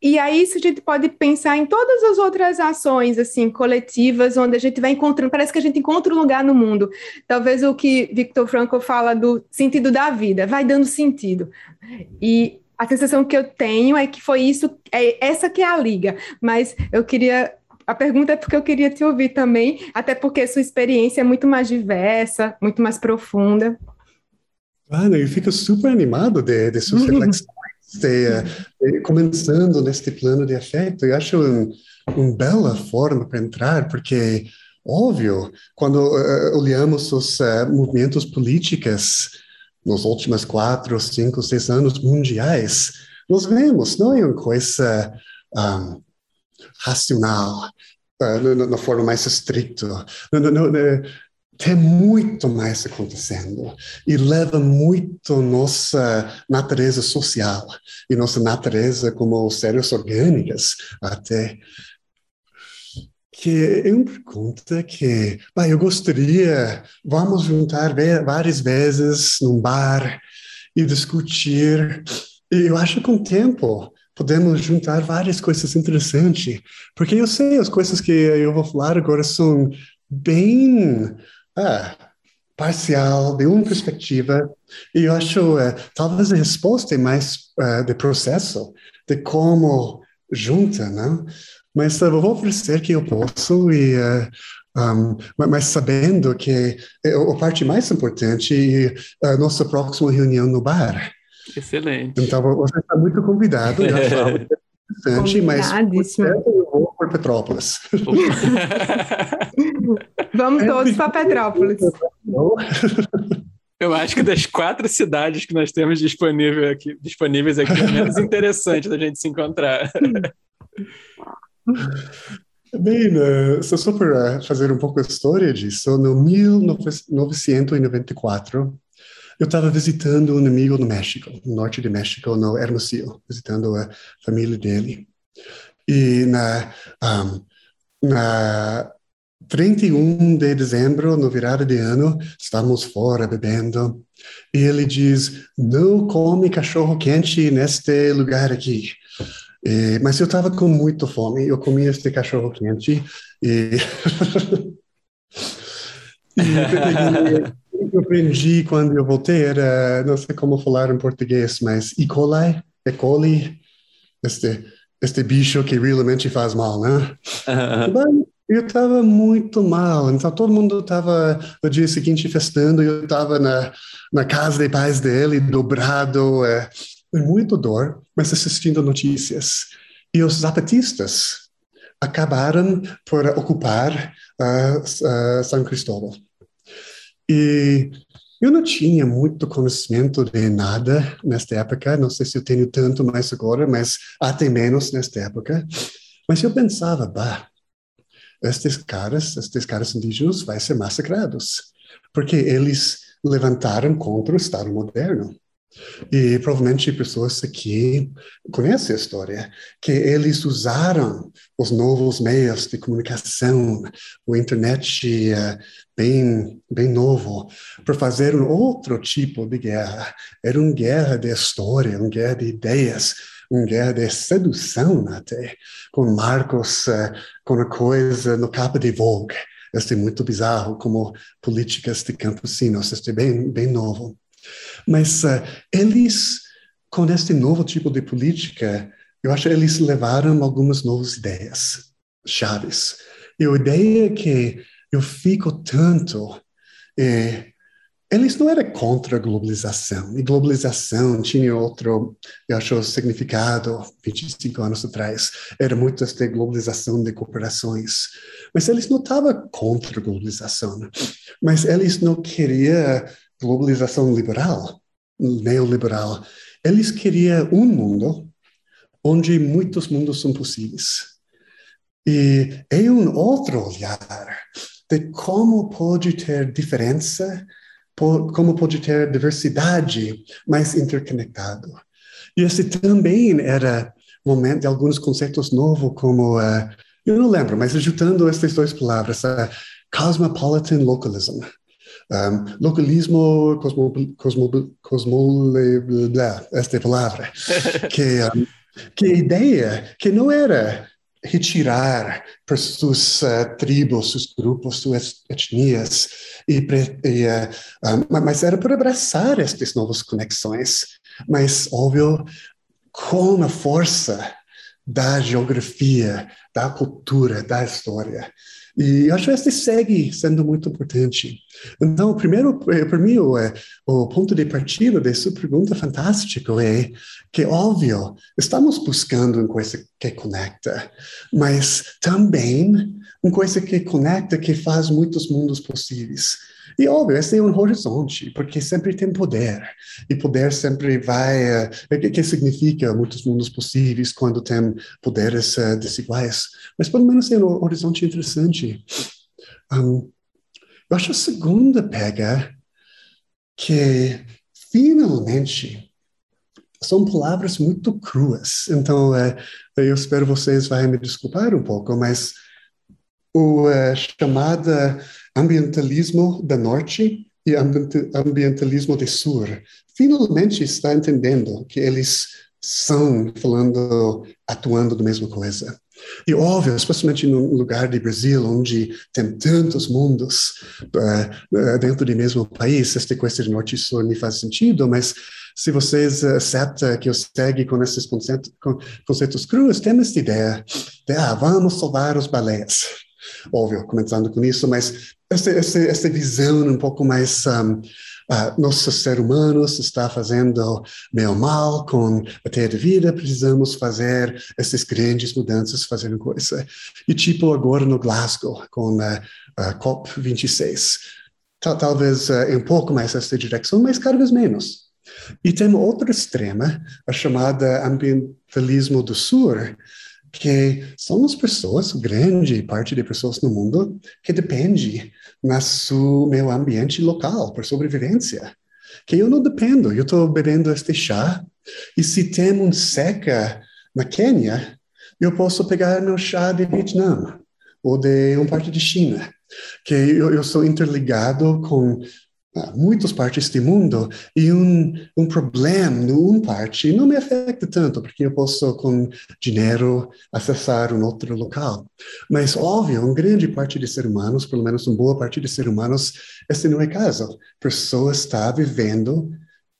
E aí isso a gente pode pensar em todas as outras ações assim coletivas onde a gente vai encontrando, parece que a gente encontra um lugar no mundo. Talvez o que Victor Frankl fala do sentido da vida, vai dando sentido. E a sensação que eu tenho é que foi isso, é essa que é a liga. Mas eu queria a pergunta é porque eu queria te ouvir também, até porque sua experiência é muito mais diversa, muito mais profunda. Claro, eu fico super animado de, de suas reflexões, de, de, começando neste plano de afeto. Eu acho um, uma bela forma para entrar, porque, óbvio, quando uh, olhamos os uh, movimentos políticos nos últimos quatro, cinco, seis anos mundiais, nós vemos, não é uma coisa um, racional, uh, na, forma mais estricta. tem muito mais acontecendo e leva muito nossa natureza social e nossa natureza como seres orgânicos até que é uma pergunta que bah, eu gostaria, vamos juntar várias vezes num bar e discutir. E eu acho que com o tempo podemos juntar várias coisas interessantes, porque eu sei as coisas que eu vou falar agora são bem ah, parcial, de uma perspectiva, e eu acho uh, talvez a resposta é mais uh, de processo, de como junta, não? Mas uh, vou oferecer que eu posso e um, mas sabendo que é a parte mais importante é a nossa próxima reunião no bar. Excelente. Então, você está muito convidado. Já falo interessante, mas eu vou para Petrópolis. Vamos todos para Petrópolis. Eu acho que das quatro cidades que nós temos disponível aqui, disponíveis aqui, é menos interessante da gente se encontrar. Bem, né, só para fazer um pouco a história disso, no 1994, eu estava visitando um amigo no México, no norte de México, no Hermosillo, visitando a família dele. E na, um, na 31 de dezembro, no virada de ano, estávamos fora bebendo, e ele diz: Não come cachorro quente neste lugar aqui. E, mas eu estava com muita fome, eu comi este cachorro quente e. e eu aprendi quando eu voltei era, não sei como falar em português, mas E. coli, E. coli, este, este bicho que realmente faz mal, né? Uhum. Eu estava muito mal, então todo mundo estava no dia seguinte festando, eu estava na, na casa de paz dele, dobrado, é, muito dor, mas assistindo notícias. E os zapatistas acabaram por ocupar uh, uh, São Cristóvão. E eu não tinha muito conhecimento de nada nesta época, não sei se eu tenho tanto mais agora, mas até menos nesta época. Mas eu pensava, bah, estes caras, estes caras indígenas vão ser massacrados, porque eles levantaram contra o Estado moderno. E provavelmente pessoas aqui conhecem a história, que eles usaram os novos meios de comunicação, o internet uh, bem, bem novo, para fazer um outro tipo de guerra. Era uma guerra de história, uma guerra de ideias, uma guerra de sedução até, com marcos, uh, com a coisa no capa de Vogue. Este é muito bizarro, como políticas de campesinos, este é bem, bem novo. Mas uh, eles, com este novo tipo de política, eu acho que eles levaram algumas novas ideias, chaves. E a ideia que eu fico tanto é eles não eram contra a globalização, e globalização tinha outro, eu acho, significado 25 anos atrás. Era muito esta globalização de cooperações. Mas eles não estavam contra a globalização, mas eles não queriam globalização liberal, neoliberal, eles queriam um mundo onde muitos mundos são possíveis. E é um outro olhar de como pode ter diferença, como pode ter diversidade, mas interconectado. E esse também era momento de alguns conceitos novos, como, uh, eu não lembro, mas juntando essas duas palavras, uh, cosmopolitan localism, um, localismo, cosmo, cosmo, cosmo, esta palavra, que, um, que a ideia que não era retirar para suas uh, tribos, seus grupos, suas etnias, e, e uh, um, mas era para abraçar estas novas conexões, mas óbvio com a força da geografia, da cultura, da história. E acho que este segue sendo muito importante. Então, primeiro, eh, para mim, o, eh, o ponto de partida dessa pergunta fantástica é que, óbvio, estamos buscando uma coisa que conecta, mas também uma coisa que conecta, que faz muitos mundos possíveis. E óbvio, esse é um horizonte, porque sempre tem poder. E poder sempre vai. O uh, que significa muitos mundos possíveis quando tem poderes uh, desiguais? Mas pelo menos é um horizonte interessante. Um, eu acho a segunda pega que finalmente são palavras muito cruas. Então, uh, eu espero vocês vão me desculpar um pouco, mas o chamada ambientalismo do norte e ambientalismo do sul finalmente está entendendo que eles são falando, atuando da mesma coisa. E óbvio, especialmente num lugar de Brasil, onde tem tantos mundos uh, dentro do mesmo país, esta coisa de norte e sul me faz sentido, mas se vocês aceitam que eu segue com esses conceitos, com conceitos crus, esta ideia de, ah, vamos salvar os baleias óbvio, começando com isso, mas essa, essa, essa visão um pouco mais um, uh, nossos seres humanos está fazendo meio mal com a terra de vida, precisamos fazer essas grandes mudanças, fazer coisa. E tipo agora no Glasgow, com a, a COP26. Tal, talvez uh, um pouco mais essa direção, mas cada vez menos. E tem outra extrema, a chamada ambientalismo do sul, que são as pessoas, grande parte de pessoas no mundo, que depende na seu meu ambiente local para sobrevivência. Que eu não dependo, eu estou bebendo este chá e se tem um seca na Quênia, eu posso pegar meu chá de Vietnã ou de uma parte de China, que eu, eu sou interligado com muitas partes do mundo e um, um problema numa parte não me afeta tanto, porque eu posso, com dinheiro, acessar um outro local. Mas, óbvio, uma grande parte de seres humanos, pelo menos uma boa parte de seres humanos, esse não é caso. A pessoa está vivendo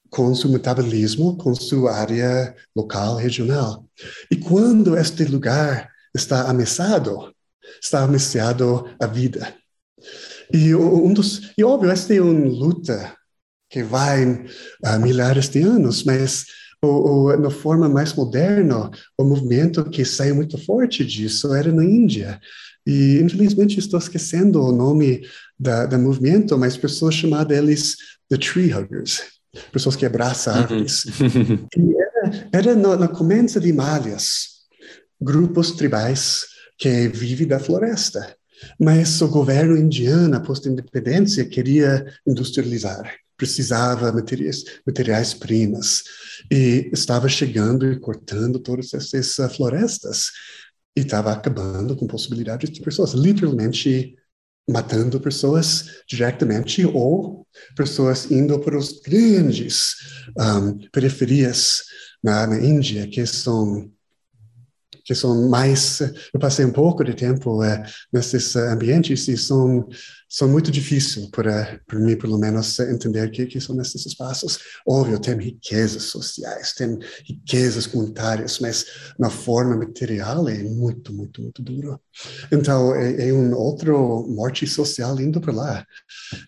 com seu metabolismo, com sua área local, regional. E quando este lugar está ameaçado, está ameaçado a vida. E um dos, e óbvio, esta é uma luta que vai uh, milhares de anos, mas o, o, na forma mais moderna, o movimento que saiu muito forte disso era na Índia. E, infelizmente, estou esquecendo o nome da, da movimento, mas pessoas chamavam eles the tree huggers, pessoas que abraçam uhum. árvores. e era, era na, na começa de malhas, grupos tribais que vivem da floresta. Mas o governo indiano, após a independência, queria industrializar, precisava materiais, materiais primas. E estava chegando e cortando todas essas uh, florestas. E estava acabando com possibilidades de pessoas, literalmente matando pessoas diretamente ou pessoas indo para os grandes um, periferias na, na Índia, que são que são mais. Eu passei um pouco de tempo é, nesses ambientes e são são muito difíceis para para mim, pelo menos, entender que que são esses espaços. Óbvio, tem riquezas sociais, tem riquezas comunitárias, mas na forma material é muito, muito, muito duro. Então, é, é um outro morte social indo para lá.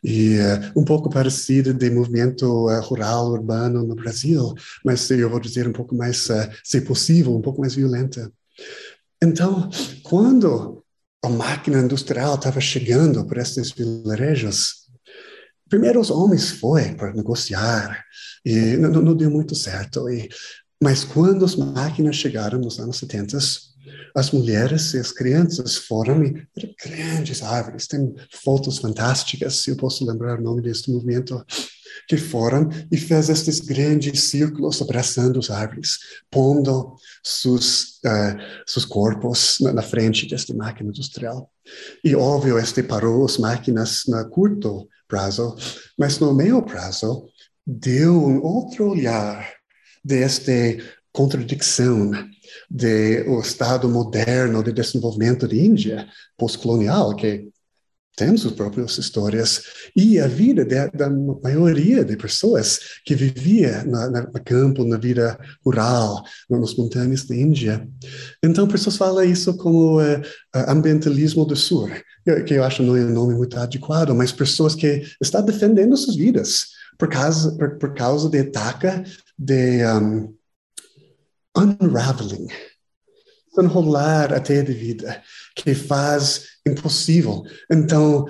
E uh, um pouco parecido de movimento uh, rural, urbano no Brasil, mas eu vou dizer um pouco mais, uh, se possível, um pouco mais violenta. Então, quando a máquina industrial estava chegando para esses vilarejos, primeiro os homens foram para negociar e não, não, deu muito certo. E, mas quando as máquinas chegaram nos anos 70, as mulheres e as crianças foram e eram grandes árvores. Tem fotos fantásticas, se eu posso lembrar o nome deste movimento que foram e fez estes grandes círculos abraçando as árvores, pondo seus, uh, seus corpos na, na, frente desta máquina industrial. E, óbvio, este parou as máquinas no curto prazo, mas no meio prazo deu um outro olhar desta contradição do Estado moderno de desenvolvimento de Índia, pós-colonial, que têm suas próprias histórias e a vida de, da maioria de pessoas que vivia na, na, no campo, na vida rural, nas montanhas da Índia. Então, pessoas falam isso como uh, ambientalismo do sul, que eu acho não é um nome muito adequado, mas pessoas que estão defendendo suas vidas por causa, por, por causa de ataque de um, unraveling, enrolar a teia de vida, que faz impossível. Então,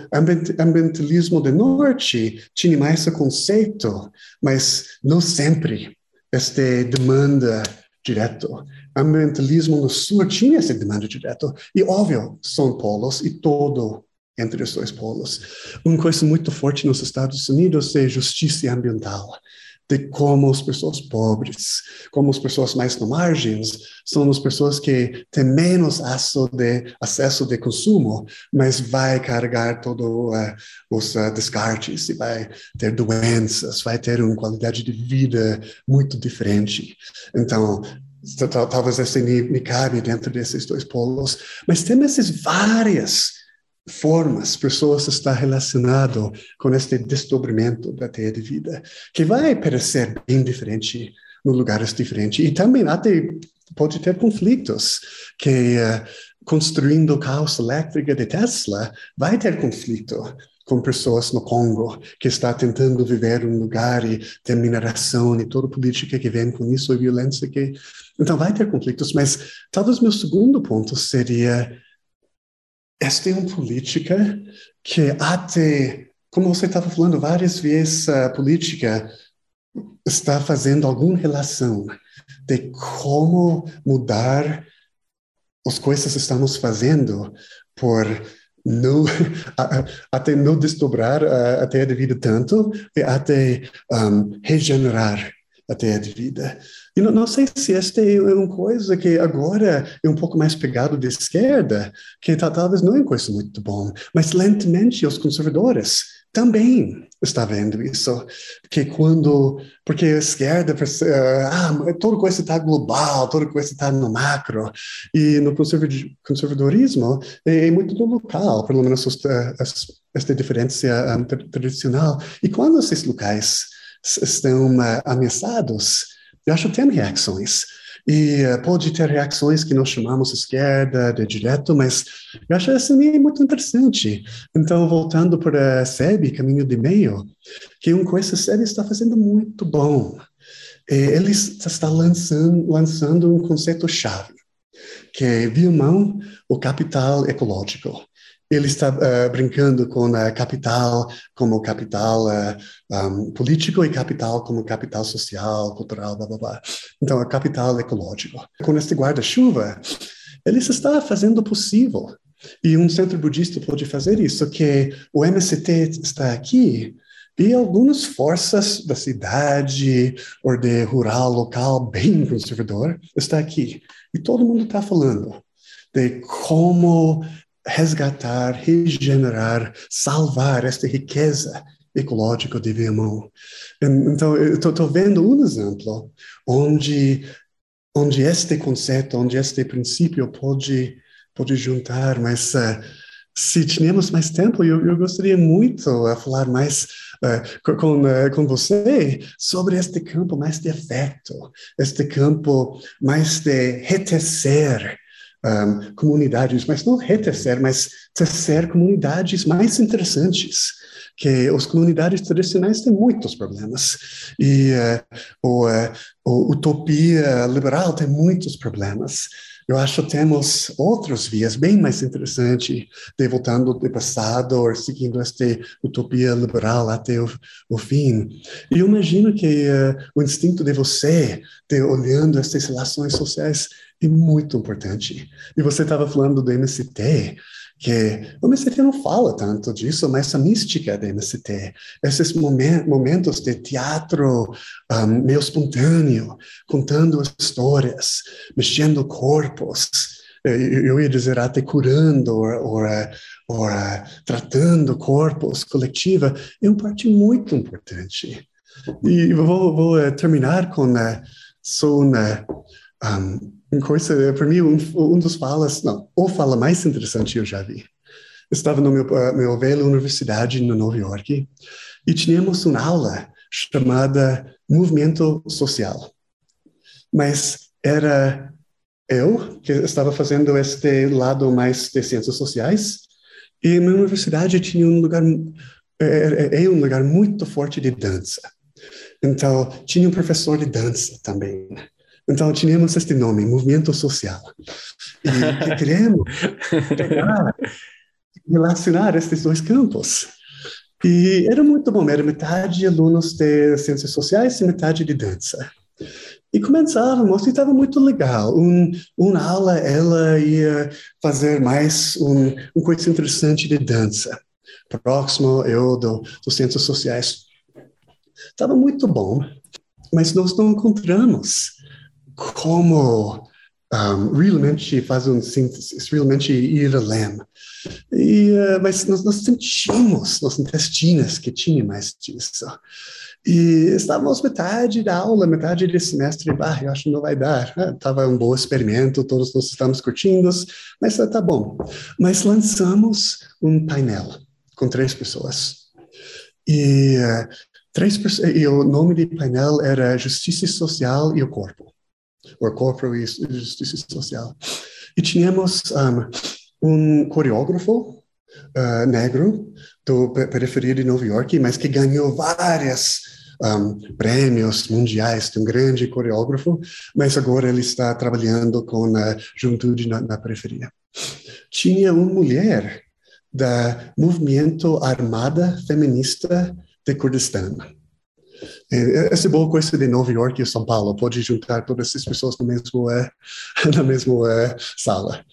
ambientalismo do norte tinha mais esse conceito, mas não sempre esta demanda direto. Ambientalismo no sul tinha essa demanda direto. E, óbvio, são polos e todo entre os dois polos. Uma coisa muito forte nos Estados Unidos é justiça ambiental de como as pessoas pobres, como as pessoas mais no margens, são as pessoas que têm menos acesso de, acesso de consumo, mas vai carregar todos uh, os uh, descartes e vai ter doenças, vai ter uma qualidade de vida muito diferente. Então, talvez esse me cabe dentro desses dois polos, mas tem essas várias formas, pessoas está relacionado com este desdobramento da teia de vida, que vai parecer bem diferente em lugares diferentes. E também até pode ter conflitos, que uh, construindo caos elétrica de Tesla, vai ter conflito com pessoas no Congo que está tentando viver um lugar e ter mineração e toda política que vem com isso e violência que então vai ter conflitos mas talvez meu segundo ponto seria esta é uma política que até, como você estava falando várias vezes, a política está fazendo alguma relação de como mudar as coisas que estamos fazendo por não até não desdobrar até a vida tanto e até um, regenerar a vida. E não, não, sei se esta é uma coisa que agora é um pouco mais pegado de esquerda, que tá, talvez não é uma coisa muito bom, mas lentamente os conservadores também está vendo isso, que quando, porque a esquerda, ah, toda coisa está global, toda coisa está no macro, e no conservadorismo é, é muito no local, pelo menos esta diferença um, tradicional. E quando esses locais estão uh, ameaçados, eu acho que tem reações. E uh, pode ter reações que nós chamamos esquerda, de direto, mas eu acho isso muito interessante. Então, voltando para a SEB, Caminho de Meio, que uma coisa a SEB está fazendo muito bom. Ele está lançando, lançando um conceito-chave, que é via mão o capital ecológico ele está uh, brincando com a capital como capital uh, eh, um, político e capital como capital social, cultural, blá blá blá. Então, a capital ecológico. Com este guarda-chuva, ele está fazendo o possível. E um centro budista pode fazer isso, que o MST está aqui e algumas forças da cidade ou de rural local bem conservador está aqui. E todo mundo está falando de como resgatar, regenerar, salvar esta riqueza ecológica de Viamão. Então, eu estou vendo um exemplo onde onde este conceito, onde este princípio pode pode juntar, mas uh, se tivermos mais tempo, eu, eu gostaria muito a falar mais uh, com, uh, com você sobre este campo mais de afeto, este campo mais de retecer um, comunidades, mas não retecer, mas tecer comunidades mais interessantes, que as comunidades tradicionais têm muitos problemas e uh, uh, o utopia liberal tem muitos problemas. Eu acho que temos outras vias bem mais interessantes de voltando do passado ou seguindo esta utopia liberal até o, o fim. E eu imagino que uh, o instinto de você, de olhando essas relações sociais, é muito importante. E você estava falando do MST, que o MST não fala tanto disso, mas a mística do MST, esses momentos de teatro um, meio espontâneo, contando histórias, mexendo corpos, eu ia dizer até curando ou, ou, ou tratando corpos coletiva, é uma parte muito importante. E vou, vou eh, terminar com uh, só uma, um, coisa, para mim, um, um dos falas, não, o fala mais interessante eu já vi. estava no meu, uh, meu velho universidade no Nova York e tínhamos uma aula chamada Movimento Social. Mas era eu que estava fazendo este lado mais de ciências sociais e minha universidade tinha um lugar é, é, é um lugar muito forte de dança. Então tinha um professor de dança também. Então tínhamos este nome, movimento social. E queremos pegar, relacionar estes dois campos. E era muito bom, era metade de alunos de ciências sociais e metade de dança. E começávamos, e estava muito legal. Um, uma aula, ela ia fazer mais um, um coisa interessante de dança. Próximo, eu do, dos ciências sociais. Estava muito bom, mas nós não encontramos como um, realmente fazer um síntese, realmente ir além. E, uh, mas nós, nós sentimos nos intestinos que tinha mais disso. E estávamos metade da aula, metade do semestre, bah, eu acho que não vai dar. Estava um bom experimento, todos nós estamos curtindo, mas tá bom. Mas lançamos um painel com três pessoas. E, uh, três, e o nome do painel era Justiça Social e o Corpo. O Corpo e Justiça Social. E tínhamos um, um coreógrafo uh, negro do periferia de Nova York, mas que ganhou várias um, prêmios mundiais, tem um grande coreógrafo, mas agora ele está trabalhando com a juventude na, na periferia. Tinha uma mulher da movimento armada feminista de Kurdistão. Essa é boa coisa de Nova York e São Paulo, pode juntar todas essas pessoas no mesmo, uh, na mesma uh, sala.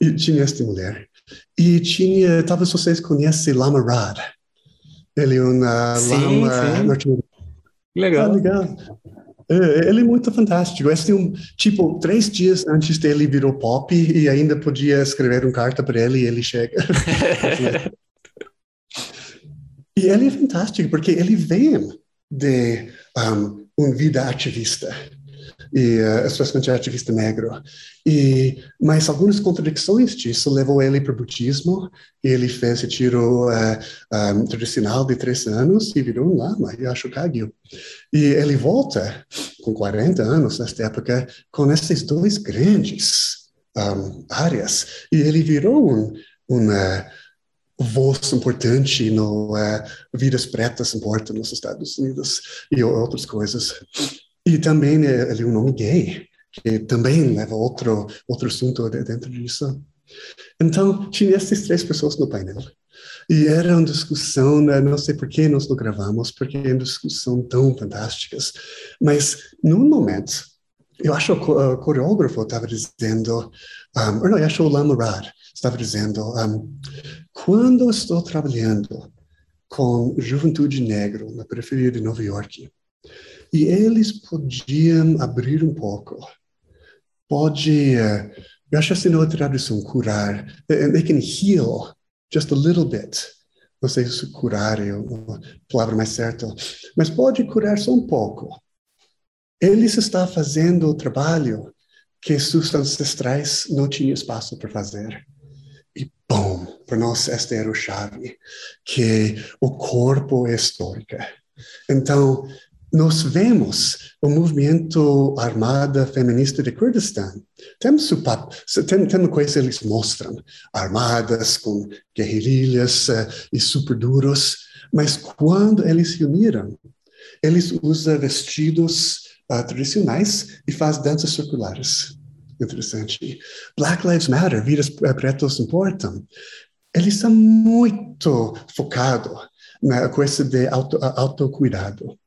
E tinha esta mulher. E tinha, talvez vocês conhecem Lama Rad. Ele é um lama norte-americano. Legal. Ah, legal. É, ele é muito fantástico. Esse um, tipo, três dias antes dele virou pop e ainda podia escrever uma carta para ele e ele chega. e ele é fantástico porque ele vem de um, vida ativista e uh, especialmente ativista negro. E mas algumas contradições disso levou ele para o budismo. Ele fez retiro uh, um, tradicional de três anos e virou um lama, Yashukagyu. E ele volta com 40 anos nesta época com esses dois grandes um, áreas e ele virou um, uma voz importante no uh, vidas pretas importam nos Estados Unidos e outras coisas. E também né, ele é um nome gay, que também leva outro outro assunto dentro disso. Então, tinha essas três pessoas no painel. E era uma discussão, né, não sei por que nós não gravamos, porque é uma discussão tão fantásticas. Mas, num momento, eu acho que o coreógrafo estava dizendo, um, ou não, eu acho o Lamurad estava dizendo, um, quando estou trabalhando com juventude negra na periferia de Nova York, e eles podiam abrir um pouco. Pode, uh, eu acho assim na tradução, curar. They can heal just a little bit. Não sei se curar é a palavra mais certa, mas pode curar só um pouco. Eles estão fazendo o trabalho que seus ancestrais não tinham espaço para fazer. Bom, para nós esta era a chave, que o corpo é histórico. Então, nós vemos o movimento armada feminista de Kurdistan. Temos, tem, tem uma coisa que eles mostram, armadas com guerrilhas uh, e super duros, mas quando eles se uniram, eles usam vestidos uh, tradicionais e fazem danças circulares. Interessante. Black Lives Matter, vidas pretas importam. Eles são muito focados na coisa de auto, autocuidado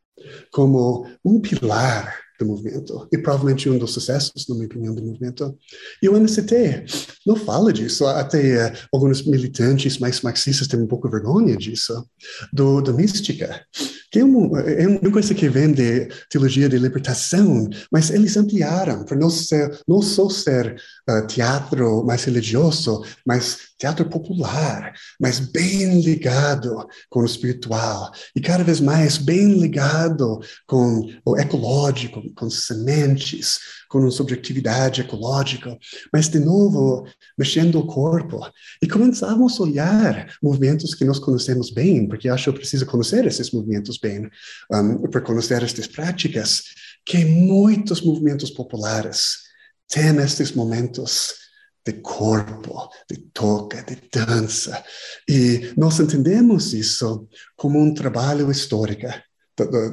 como um pilar do movimento e provavelmente um dos sucessos, na minha opinião, do movimento. E o MST não fala disso, até uh, alguns militantes mais marxistas têm um pouco vergonha disso, do, do mística, que é, uma, é uma coisa que vem de teologia de libertação, mas eles ampliaram para não, ser, não só ser uh, teatro mais religioso, mas teatro popular, mas bem ligado com o espiritual e cada vez mais bem ligado com o ecológico, com sementes, com uma subjetividade ecológica, mas de novo mexendo o corpo. E começamos a olhar movimentos que nós conhecemos bem, porque acho que preciso conhecer esses movimentos bem um, para conhecer estas práticas que muitos movimentos populares. Têm estes momentos de corpo, de toque, de dança. E nós entendemos isso como um trabalho histórico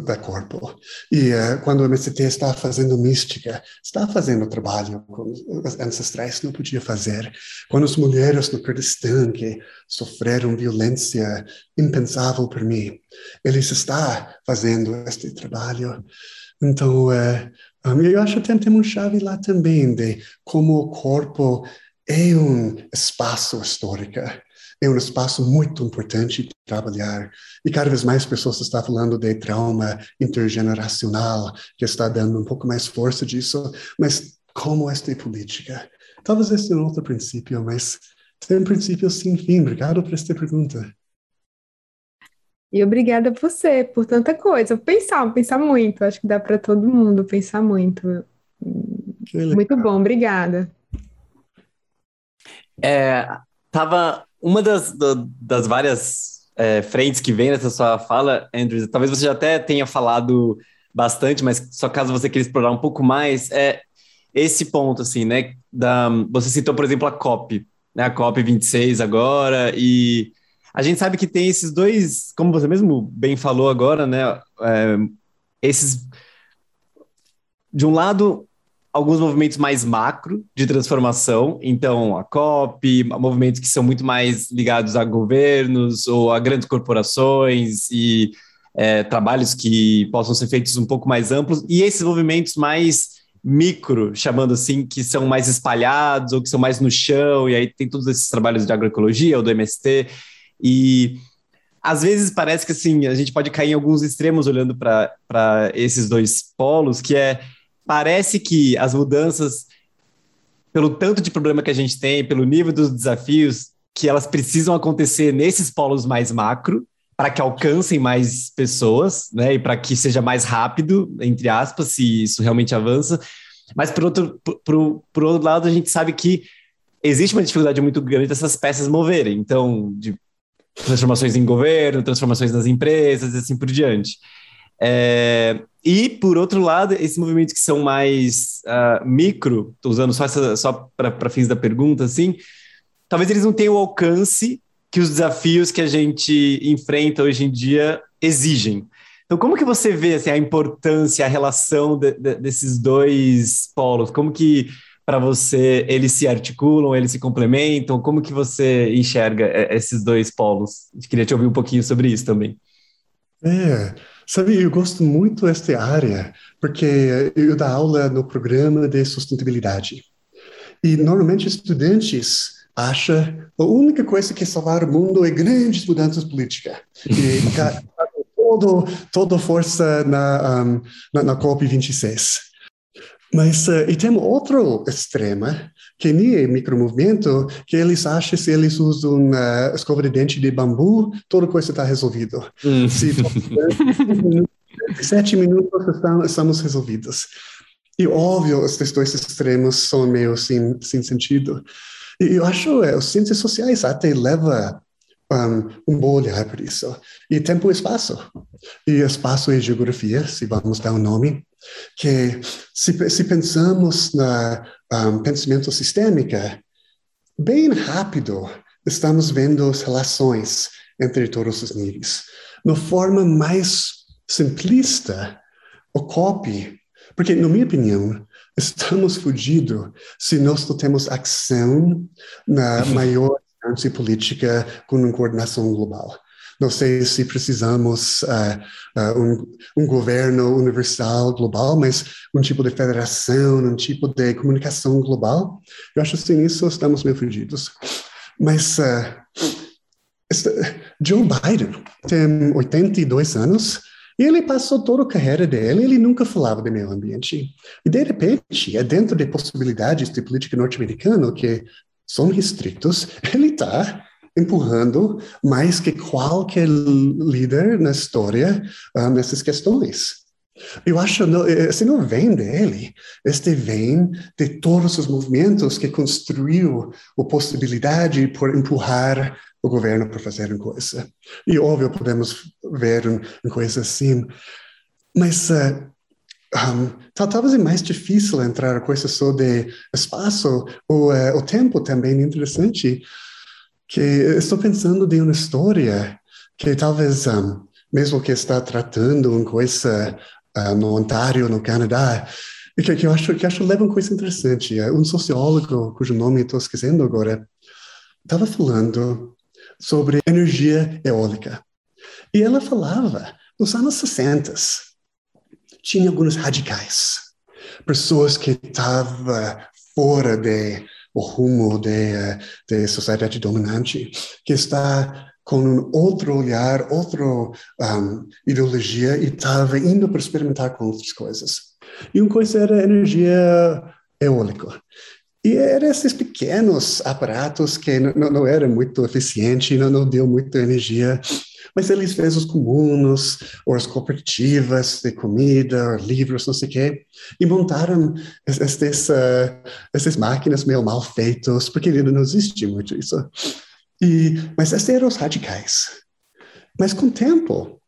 da, corpo. E uh, quando o MST está fazendo mística, está fazendo trabalho que os ancestrais não podiam fazer. Quando as mulheres no Kurdistão que sofreram violência impensável por mim, eles estão fazendo este trabalho. Então, uh, um, eu acho que tem uma chave lá também de como o corpo é um espaço histórico, é um espaço muito importante de trabalhar. E cada vez mais pessoas estão falando de trauma intergeneracional, que está dando um pouco mais força disso. Mas como esta é política? Talvez esse é um outro princípio, mas tem um princípio sem fim. Obrigado por esta pergunta. E obrigada a você por tanta coisa. Pensar, pensar muito. Acho que dá para todo mundo pensar muito. Muito bom, obrigada. É, tava uma das, do, das várias é, frentes que vem nessa sua fala, Andrew, talvez você já até tenha falado bastante, mas só caso você queira explorar um pouco mais, é esse ponto, assim, né? Da, você citou, por exemplo, a COP, né? A COP 26 agora, e a gente sabe que tem esses dois, como você mesmo bem falou agora, né? É, esses. De um lado, alguns movimentos mais macro de transformação, então a COP, movimentos que são muito mais ligados a governos ou a grandes corporações e é, trabalhos que possam ser feitos um pouco mais amplos, e esses movimentos mais micro, chamando assim, que são mais espalhados ou que são mais no chão, e aí tem todos esses trabalhos de agroecologia ou do MST, e às vezes parece que assim, a gente pode cair em alguns extremos olhando para esses dois polos, que é parece que as mudanças, pelo tanto de problema que a gente tem, pelo nível dos desafios, que elas precisam acontecer nesses polos mais macro, para que alcancem mais pessoas, né, e para que seja mais rápido, entre aspas, se isso realmente avança. Mas, por outro, por, por, outro lado, a gente sabe que existe uma dificuldade muito grande dessas peças moverem. Então, de transformações em governo, transformações nas empresas e assim por diante. É, e, por outro lado, esses movimentos que são mais uh, micro, estou usando só, só para fins da pergunta, assim, talvez eles não tenham o alcance que os desafios que a gente enfrenta hoje em dia exigem. Então, como que você vê assim, a importância, a relação de, de, desses dois polos? Como que para você eles se articulam, eles se complementam? Como que você enxerga é, esses dois polos? Eu queria te ouvir um pouquinho sobre isso também. É, sabe, eu gosto muito desta área, porque eu dou aula no programa de sustentabilidade. E normalmente estudantes acham a única coisa que salvar o mundo é grandes mudanças políticas. E todo, toda força na, um, na, na COP26. Mas uh, e tem outro extremo, que nem é micromovimento, que eles acham que se eles usam uh, escova de dente de bambu, toda coisa está resolvida. Hum. Se sete minutos estamos resolvidos. E óbvio, esses dois extremos são meio sem, sem sentido. E eu acho que é, as ciências sociais até leva um, um bom olhar para isso. E tempo e espaço. E espaço e geografia, se vamos dar um nome que se, se pensamos na um, pensamento sistêmico, bem rápido estamos vendo as relações entre todos os níveis. Na forma mais simplista, o copy, porque, na minha opinião, estamos fugidos se nós não temos ação na maior política com uma coordenação global. Não sei se precisamos uh, uh, um, um, governo universal global, mas um tipo de federação, um tipo de comunicação global. Eu acho que sem isso estamos meio fugidos. Mas uh, este, Joe Biden tem 82 anos e ele passou toda a carreira dele, ele nunca falava de meio ambiente. E de repente, é dentro de possibilidades de política norte-americana que são restritos, ele está empurrando mais que qualquer líder na história uh, nessas questões. Eu acho que esse não vem dele, este vem de todos os movimentos que construiu a possibilidade por empurrar o governo para fazer uma coisa. E óbvio podemos ver uma coisa assim, mas uh, um, talvez é mais difícil entrar a coisa de espaço ou uh, o tempo também é interessante que estou pensando de uma história que talvez um, mesmo que está tratando uma coisa uh, no Ontário, no Canadá, que, que eu acho que acho leva uma coisa interessante. É um sociólogo cujo nome estou esquecendo agora estava falando sobre energia eólica e ela falava nos anos 60 tinha alguns radicais, pessoas que estavam fora de o rumo da sociedade dominante, que está com um outro olhar, outra um, ideologia e estava indo para experimentar com outras coisas. E uma coisa era energia eólica. E eram esses pequenos aparatos que não, não eram muito eficientes, não, não deu muita energia, mas eles fez os comunos, ou as cooperativas de comida, livros, não sei o quê, e montaram essas, uh, essas máquinas meio mal feitas, porque ainda não existe muito isso. E, mas esses eram os radicais. Mas com o tempo,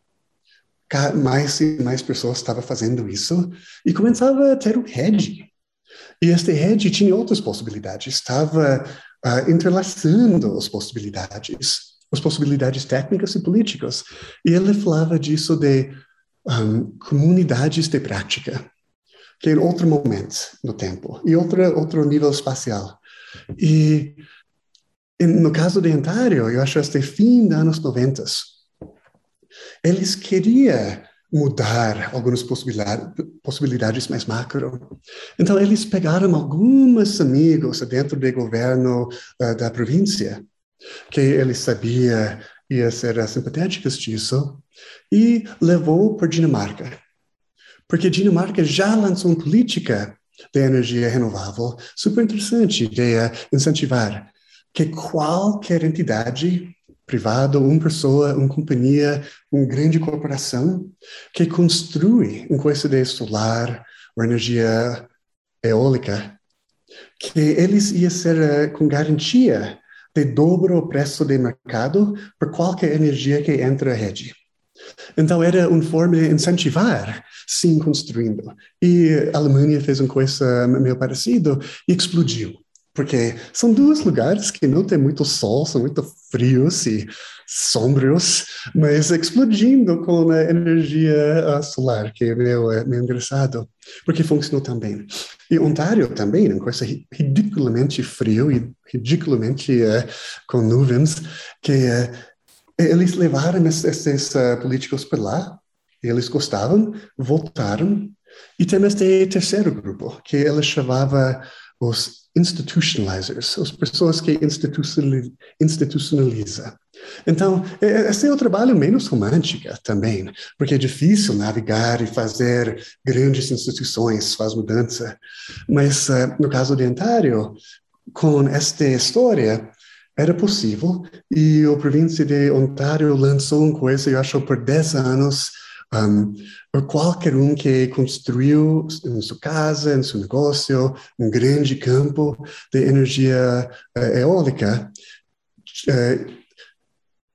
mais e mais pessoas estavam fazendo isso e começava a ter um rede. E este rede tinha outras possibilidades, estava uh, entrelaçando as possibilidades as possibilidades técnicas e políticas. E ele falava disso de um, comunidades de prática, que é outro momento no tempo, e outra, outro nível espacial. E no caso de Ontário, eu acho que fim dos anos 90, eles queriam mudar algumas possibilidades, mais macro. Então, eles pegaram alguns amigos dentro do governo uh, da província que ele sabia ia ser simpatéticos disso, e levou para Dinamarca. Porque Dinamarca já lançou uma política de energia renovável super interessante de incentivar que qualquer entidade privada, uma pessoa, uma companhia, uma grande corporação que construi uma coisa de solar ou energia eólica, que eles iam ser eh, com garantia de dobro o preço de mercado por qualquer energia que entra a rede. Então, era uma forma de incentivar, sim, construindo. E a Alemanha fez uma coisa meio parecida e explodiu. Porque são dois lugares que não tem muito sol, são muito frios e sombrios, mas explodindo com a energia solar, que é meio, é meio engraçado, porque funcionou também. E Ontário também, uma coisa ridiculamente frio e ridiculamente uh, com nuvens, que uh, eles levaram esses uh, políticos para lá, eles gostavam, voltaram, e tem este terceiro grupo, que ele chamava os institutionalizers, as pessoas que institucionaliza. Então, esse é o trabalho menos romântico também, porque é difícil navegar e fazer grandes instituições, faz mudança. Mas, uh, no caso de Ontário, com esta história, era possível, e a província de Ontário lançou uma coisa, eu acho, por 10 anos, um, qualquer um que construiu em sua casa, em seu negócio, um grande campo de energia uh, eólica, uh,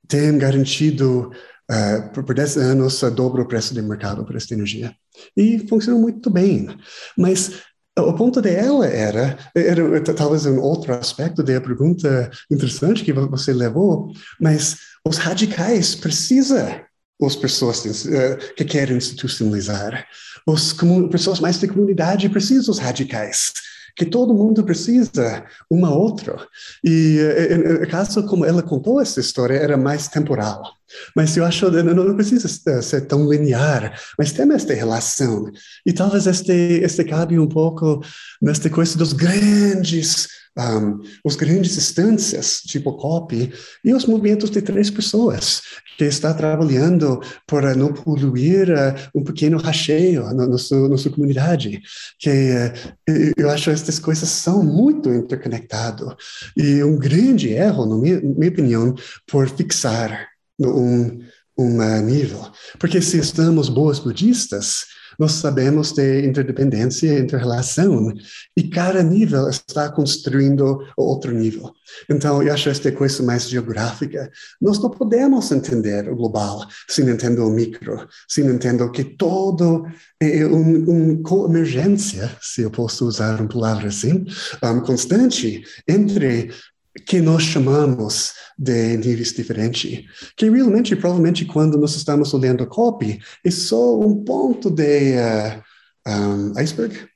tem garantido uh, por, por 10 anos a dobro o preço de mercado para esta energia. E funcionou muito bem. Mas o ponto dela era, era talvez um outro aspecto da pergunta interessante que você levou, mas os radicais precisam as pessoas uh, que querem institucionalizar. As pessoas mais da comunidade precisam dos radicais que todo mundo precisa uma outra. E no caso como ela contou essa história era mais temporal. Mas eu acho que não precisa ser tão linear, mas tem esta relação. E talvez este, este cabe um pouco nesta coisa dos grandes, um, os grandes instâncias, tipo COP, e os movimentos de três pessoas que está trabalhando para não poluir uh, um pequeno racheio na, sua comunidade. Que uh, eu acho que essas coisas são muito interconectadas. E um grande erro, na minha, minha opinião, por fixar um, um nível. Porque se estamos boas budistas, nós sabemos de interdependência, interrelação, e cada nível está construindo outro nível. Então, eu acho esta coisa mais geográfica. Nós não podemos entender o global sem entender o micro, sem entender que todo é uma um coemergência, se eu posso usar uma palavra assim, um, constante entre que nós chamamos de níveis diferentes, que realmente, provavelmente, quando nós estamos olhando a copy, é só um ponto de uh, um, iceberg.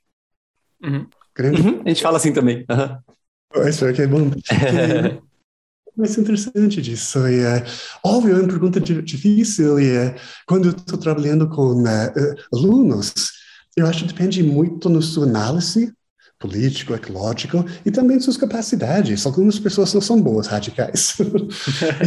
Uhum. Uhum. A gente fala assim também. Uhum. Iceberg é bom. mais interessante disso. E, uh, óbvio, é uma pergunta difícil. E uh, quando eu estou trabalhando com uh, alunos, eu acho que depende muito na sua análise político, ecológico e também suas capacidades. Algumas pessoas não são boas radicais.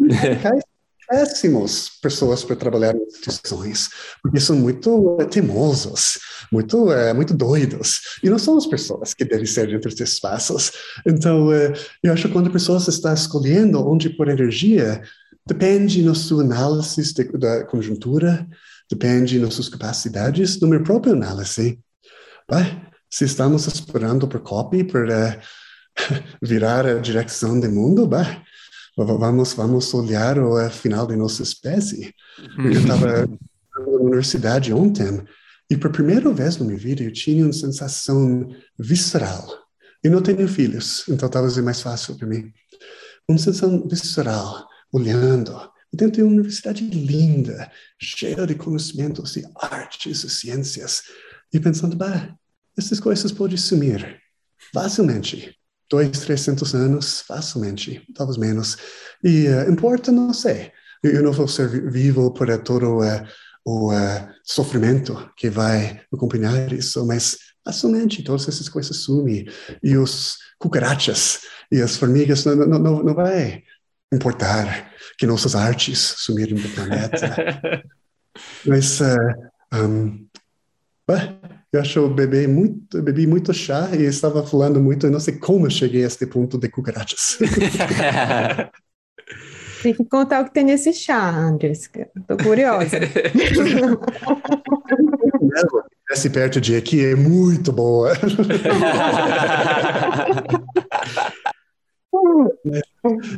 e radicais péssimos pessoas para trabalhar em instituições, porque são muito uh, teimosos, muito, uh, muito doidos, e não são as pessoas que devem ser dentro desses espaços. Então, uh, eu acho que quando a pessoa está escolhendo onde pôr energia, depende na sua análise de, da conjuntura, depende nas suas capacidades, no meu próprio análise. Vai? Se estamos esperando por copy para virar a direção do mundo, bah, vamos vamos olhar o final da nossa espécie. Eu estava na universidade ontem e por primeira vez na minha vida eu tinha uma sensação visceral. Eu não tenho filhos, então talvez é mais fácil para mim. Uma sensação visceral, olhando dentro de uma universidade linda, cheia de conhecimentos de artes e ciências, e pensando, bah, essas coisas podem sumir facilmente. Dois, trezentos anos, facilmente, talvez menos. E uh, importa, não sei. Eu não vou ser vivo para todo uh, o uh, sofrimento que vai acompanhar isso, mas facilmente todas essas coisas sumem. E os cucarachas e as formigas não, não, não, não vai importar que nossas artes sumirem do planeta. mas, um, eu acho eu bebi muito, bebi muito chá e estava falando muito, eu não sei como eu cheguei a este ponto de cucarachas. Tem que contar o que tem nesse chá, Andres. Estou curiosa. Esse perto de aqui é muito boa.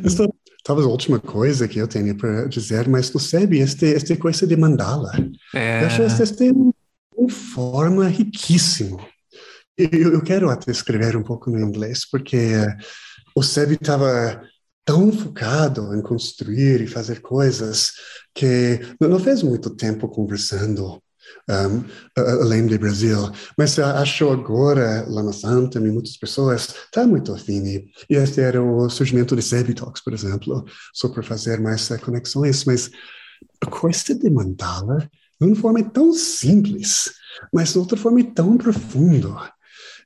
Estou, talvez a última coisa que eu tenho para dizer, mas tu sabe, este, esta coisa de mandala. É. Eu acho este, este uma forma riquíssima. Eu, eu quero até escrever um pouco no inglês, porque o Seb estava tão focado em construir e fazer coisas que não fez muito tempo conversando um, além do Brasil, mas acho agora lá na Santa e muitas pessoas está muito afim. E este era o surgimento de Sebi Talks, por exemplo, só para fazer mais conexões, mas a coisa de mandala de uma forma tão simples, mas de outra forma tão profunda.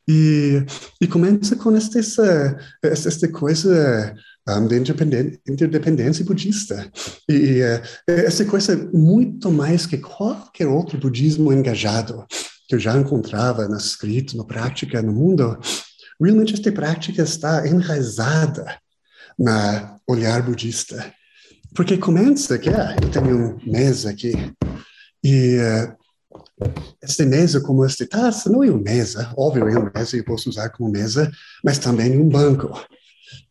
E, e começa com esta, essa, essa coisa um, de interdependência budista. E uh, essa coisa muito mais que qualquer outro budismo engajado que eu já encontrava na escrita, na prática, no mundo, realmente esta prática está enraizada na olhar budista. Porque começa que, ah, eu tenho um mês aqui, e uh, esta mesa como esta taça não é uma mesa, óbvio é uma mesa, eu posso usar como mesa, mas também um banco.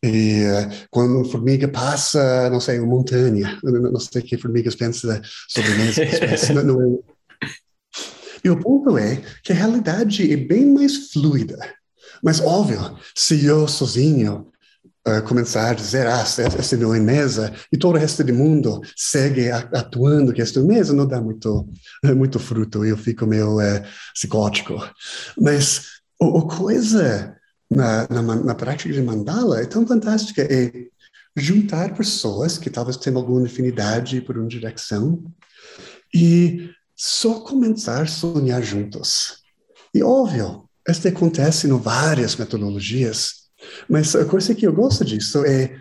E uh, quando uma formiga passa, não sei, uma montanha, não, não sei o que formigas pensam sobre mesa, não, é... E o ponto é que a realidade é bem mais fluida. Mas, óbvio, se eu sozinho uh, começar a dizer, ah, essa é mesa, e todo o resto do mundo segue atuando que esta mesa, não dá muito, muito fruto, eu fico meio uh, psicótico. Mas a coisa na, na, na, prática de mandala é tão fantástica, é juntar pessoas que talvez tenham alguma afinidade por uma direção e só começar a sonhar juntos. E óbvio, isso acontece em várias metodologias, mas a coisa que eu gosto disso é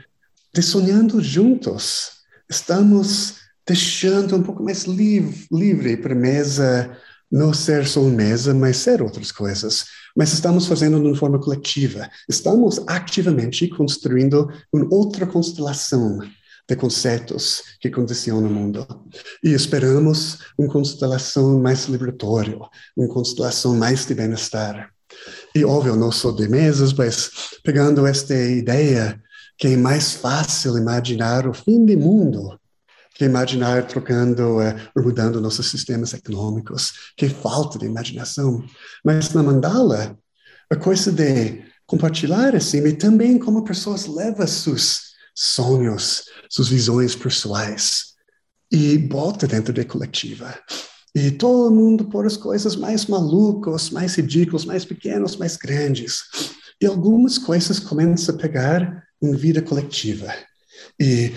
de sonhando juntos. Estamos deixando um pouco mais livre, livre para mesa não ser só mesa, mas ser outras coisas. Mas estamos fazendo de uma forma coletiva. Estamos ativamente construindo uma outra constelação de conceitos que condicionam o mundo. E esperamos uma constelação mais liberatória, uma constelação mais de bem-estar. E, óbvio, não só de mesas, mas pegando esta ideia que é mais fácil imaginar o fim do mundo que imaginar trocando, uh, mudando nossos sistemas econômicos, que falta de imaginação. Mas na mandala, a coisa de compartilhar assim, e também como pessoas levam seus sonhos, suas visões pessoais e bota dentro da coletiva. E todo mundo por as coisas mais malucas, mais ridículas, mais pequenas, mais grandes. E algumas coisas começam a pegar em vida coletiva e,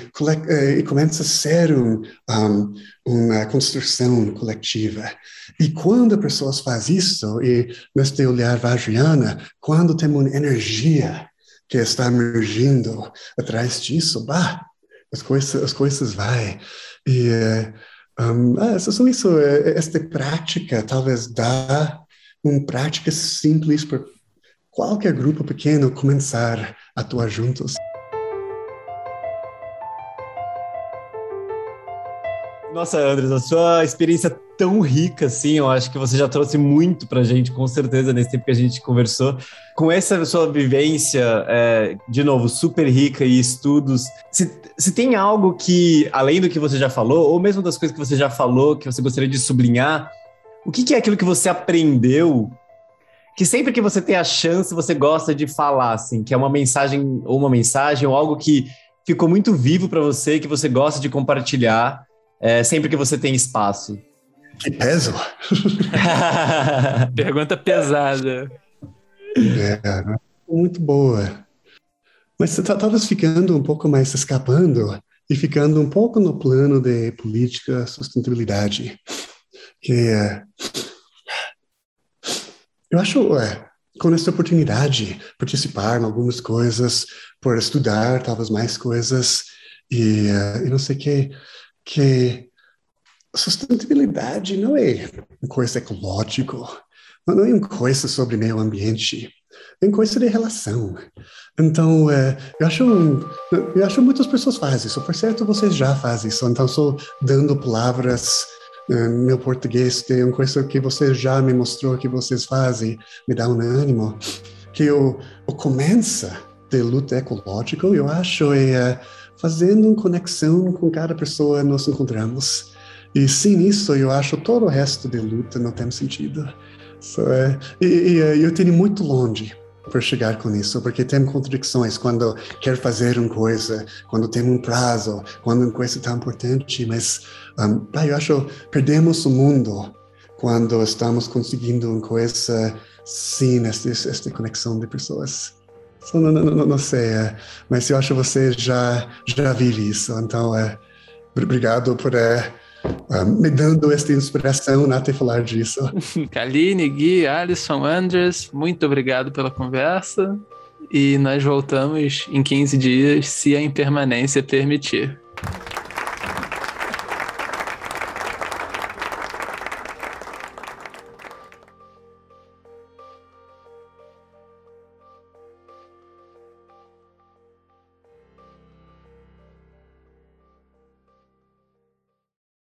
eh, e começa a ser um, um, uma construção coletiva. E quando as pessoas fazem isso, e neste olhar vajrayana, quando tem uma energia que está emergindo atrás disso, bah, as coisas, as coisas vai. E um, ah, só isso, eh, esta prática talvez dá uma prática simples para qualquer grupo pequeno começar a atuar juntos. Nossa, Andres, a sua experiência tão rica, assim, eu acho que você já trouxe muito pra gente, com certeza, nesse tempo que a gente conversou. Com essa sua vivência, é, de novo, super rica e estudos, se, se tem algo que, além do que você já falou, ou mesmo das coisas que você já falou, que você gostaria de sublinhar, o que, que é aquilo que você aprendeu que sempre que você tem a chance, você gosta de falar, assim, que é uma mensagem, ou uma mensagem, ou algo que ficou muito vivo para você, que você gosta de compartilhar, é, sempre que você tem espaço? Que peso! Pergunta pesada. É, né? muito boa. Mas você está talvez ficando um pouco mais escapando e ficando um pouco no plano de política, sustentabilidade. Que é, eu acho, é, com essa oportunidade, participar em algumas coisas, por estudar talvez mais coisas e, uh, e não sei o que, que sustentabilidade não é uma coisa ecológica, não é uma coisa sobre meio ambiente, é uma coisa de relação. Então, é, eu acho, eu acho muitas pessoas fazem isso. Por certo, vocês já fazem isso. Então, só dando palavras é, meu português tem uma coisa que você já me mostrou que vocês fazem, me dá um ânimo, que o, o começa de luta ecológica, eu acho, é fazendo uma conexão com cada pessoa nós encontramos. E sem isso, eu acho todo o resto de luta não tem sentido. So, é, e, e, eu tenho muito longe para chegar com isso, porque tem contradições quando quer fazer uma coisa, quando tem um prazo, quando uma coisa tão importante, mas um, eu acho perdemos o mundo quando estamos conseguindo uma coisa sem esta conexão de pessoas. Não, não, não, não, sei, é, mas eu acho que você já, já vive isso. Então, é, obrigado por é, é, me dando esta inspiração na te falar disso. Kaline, Gui, Alisson, Andres, muito obrigado pela conversa. E nós voltamos em 15 dias, se a impermanência permitir.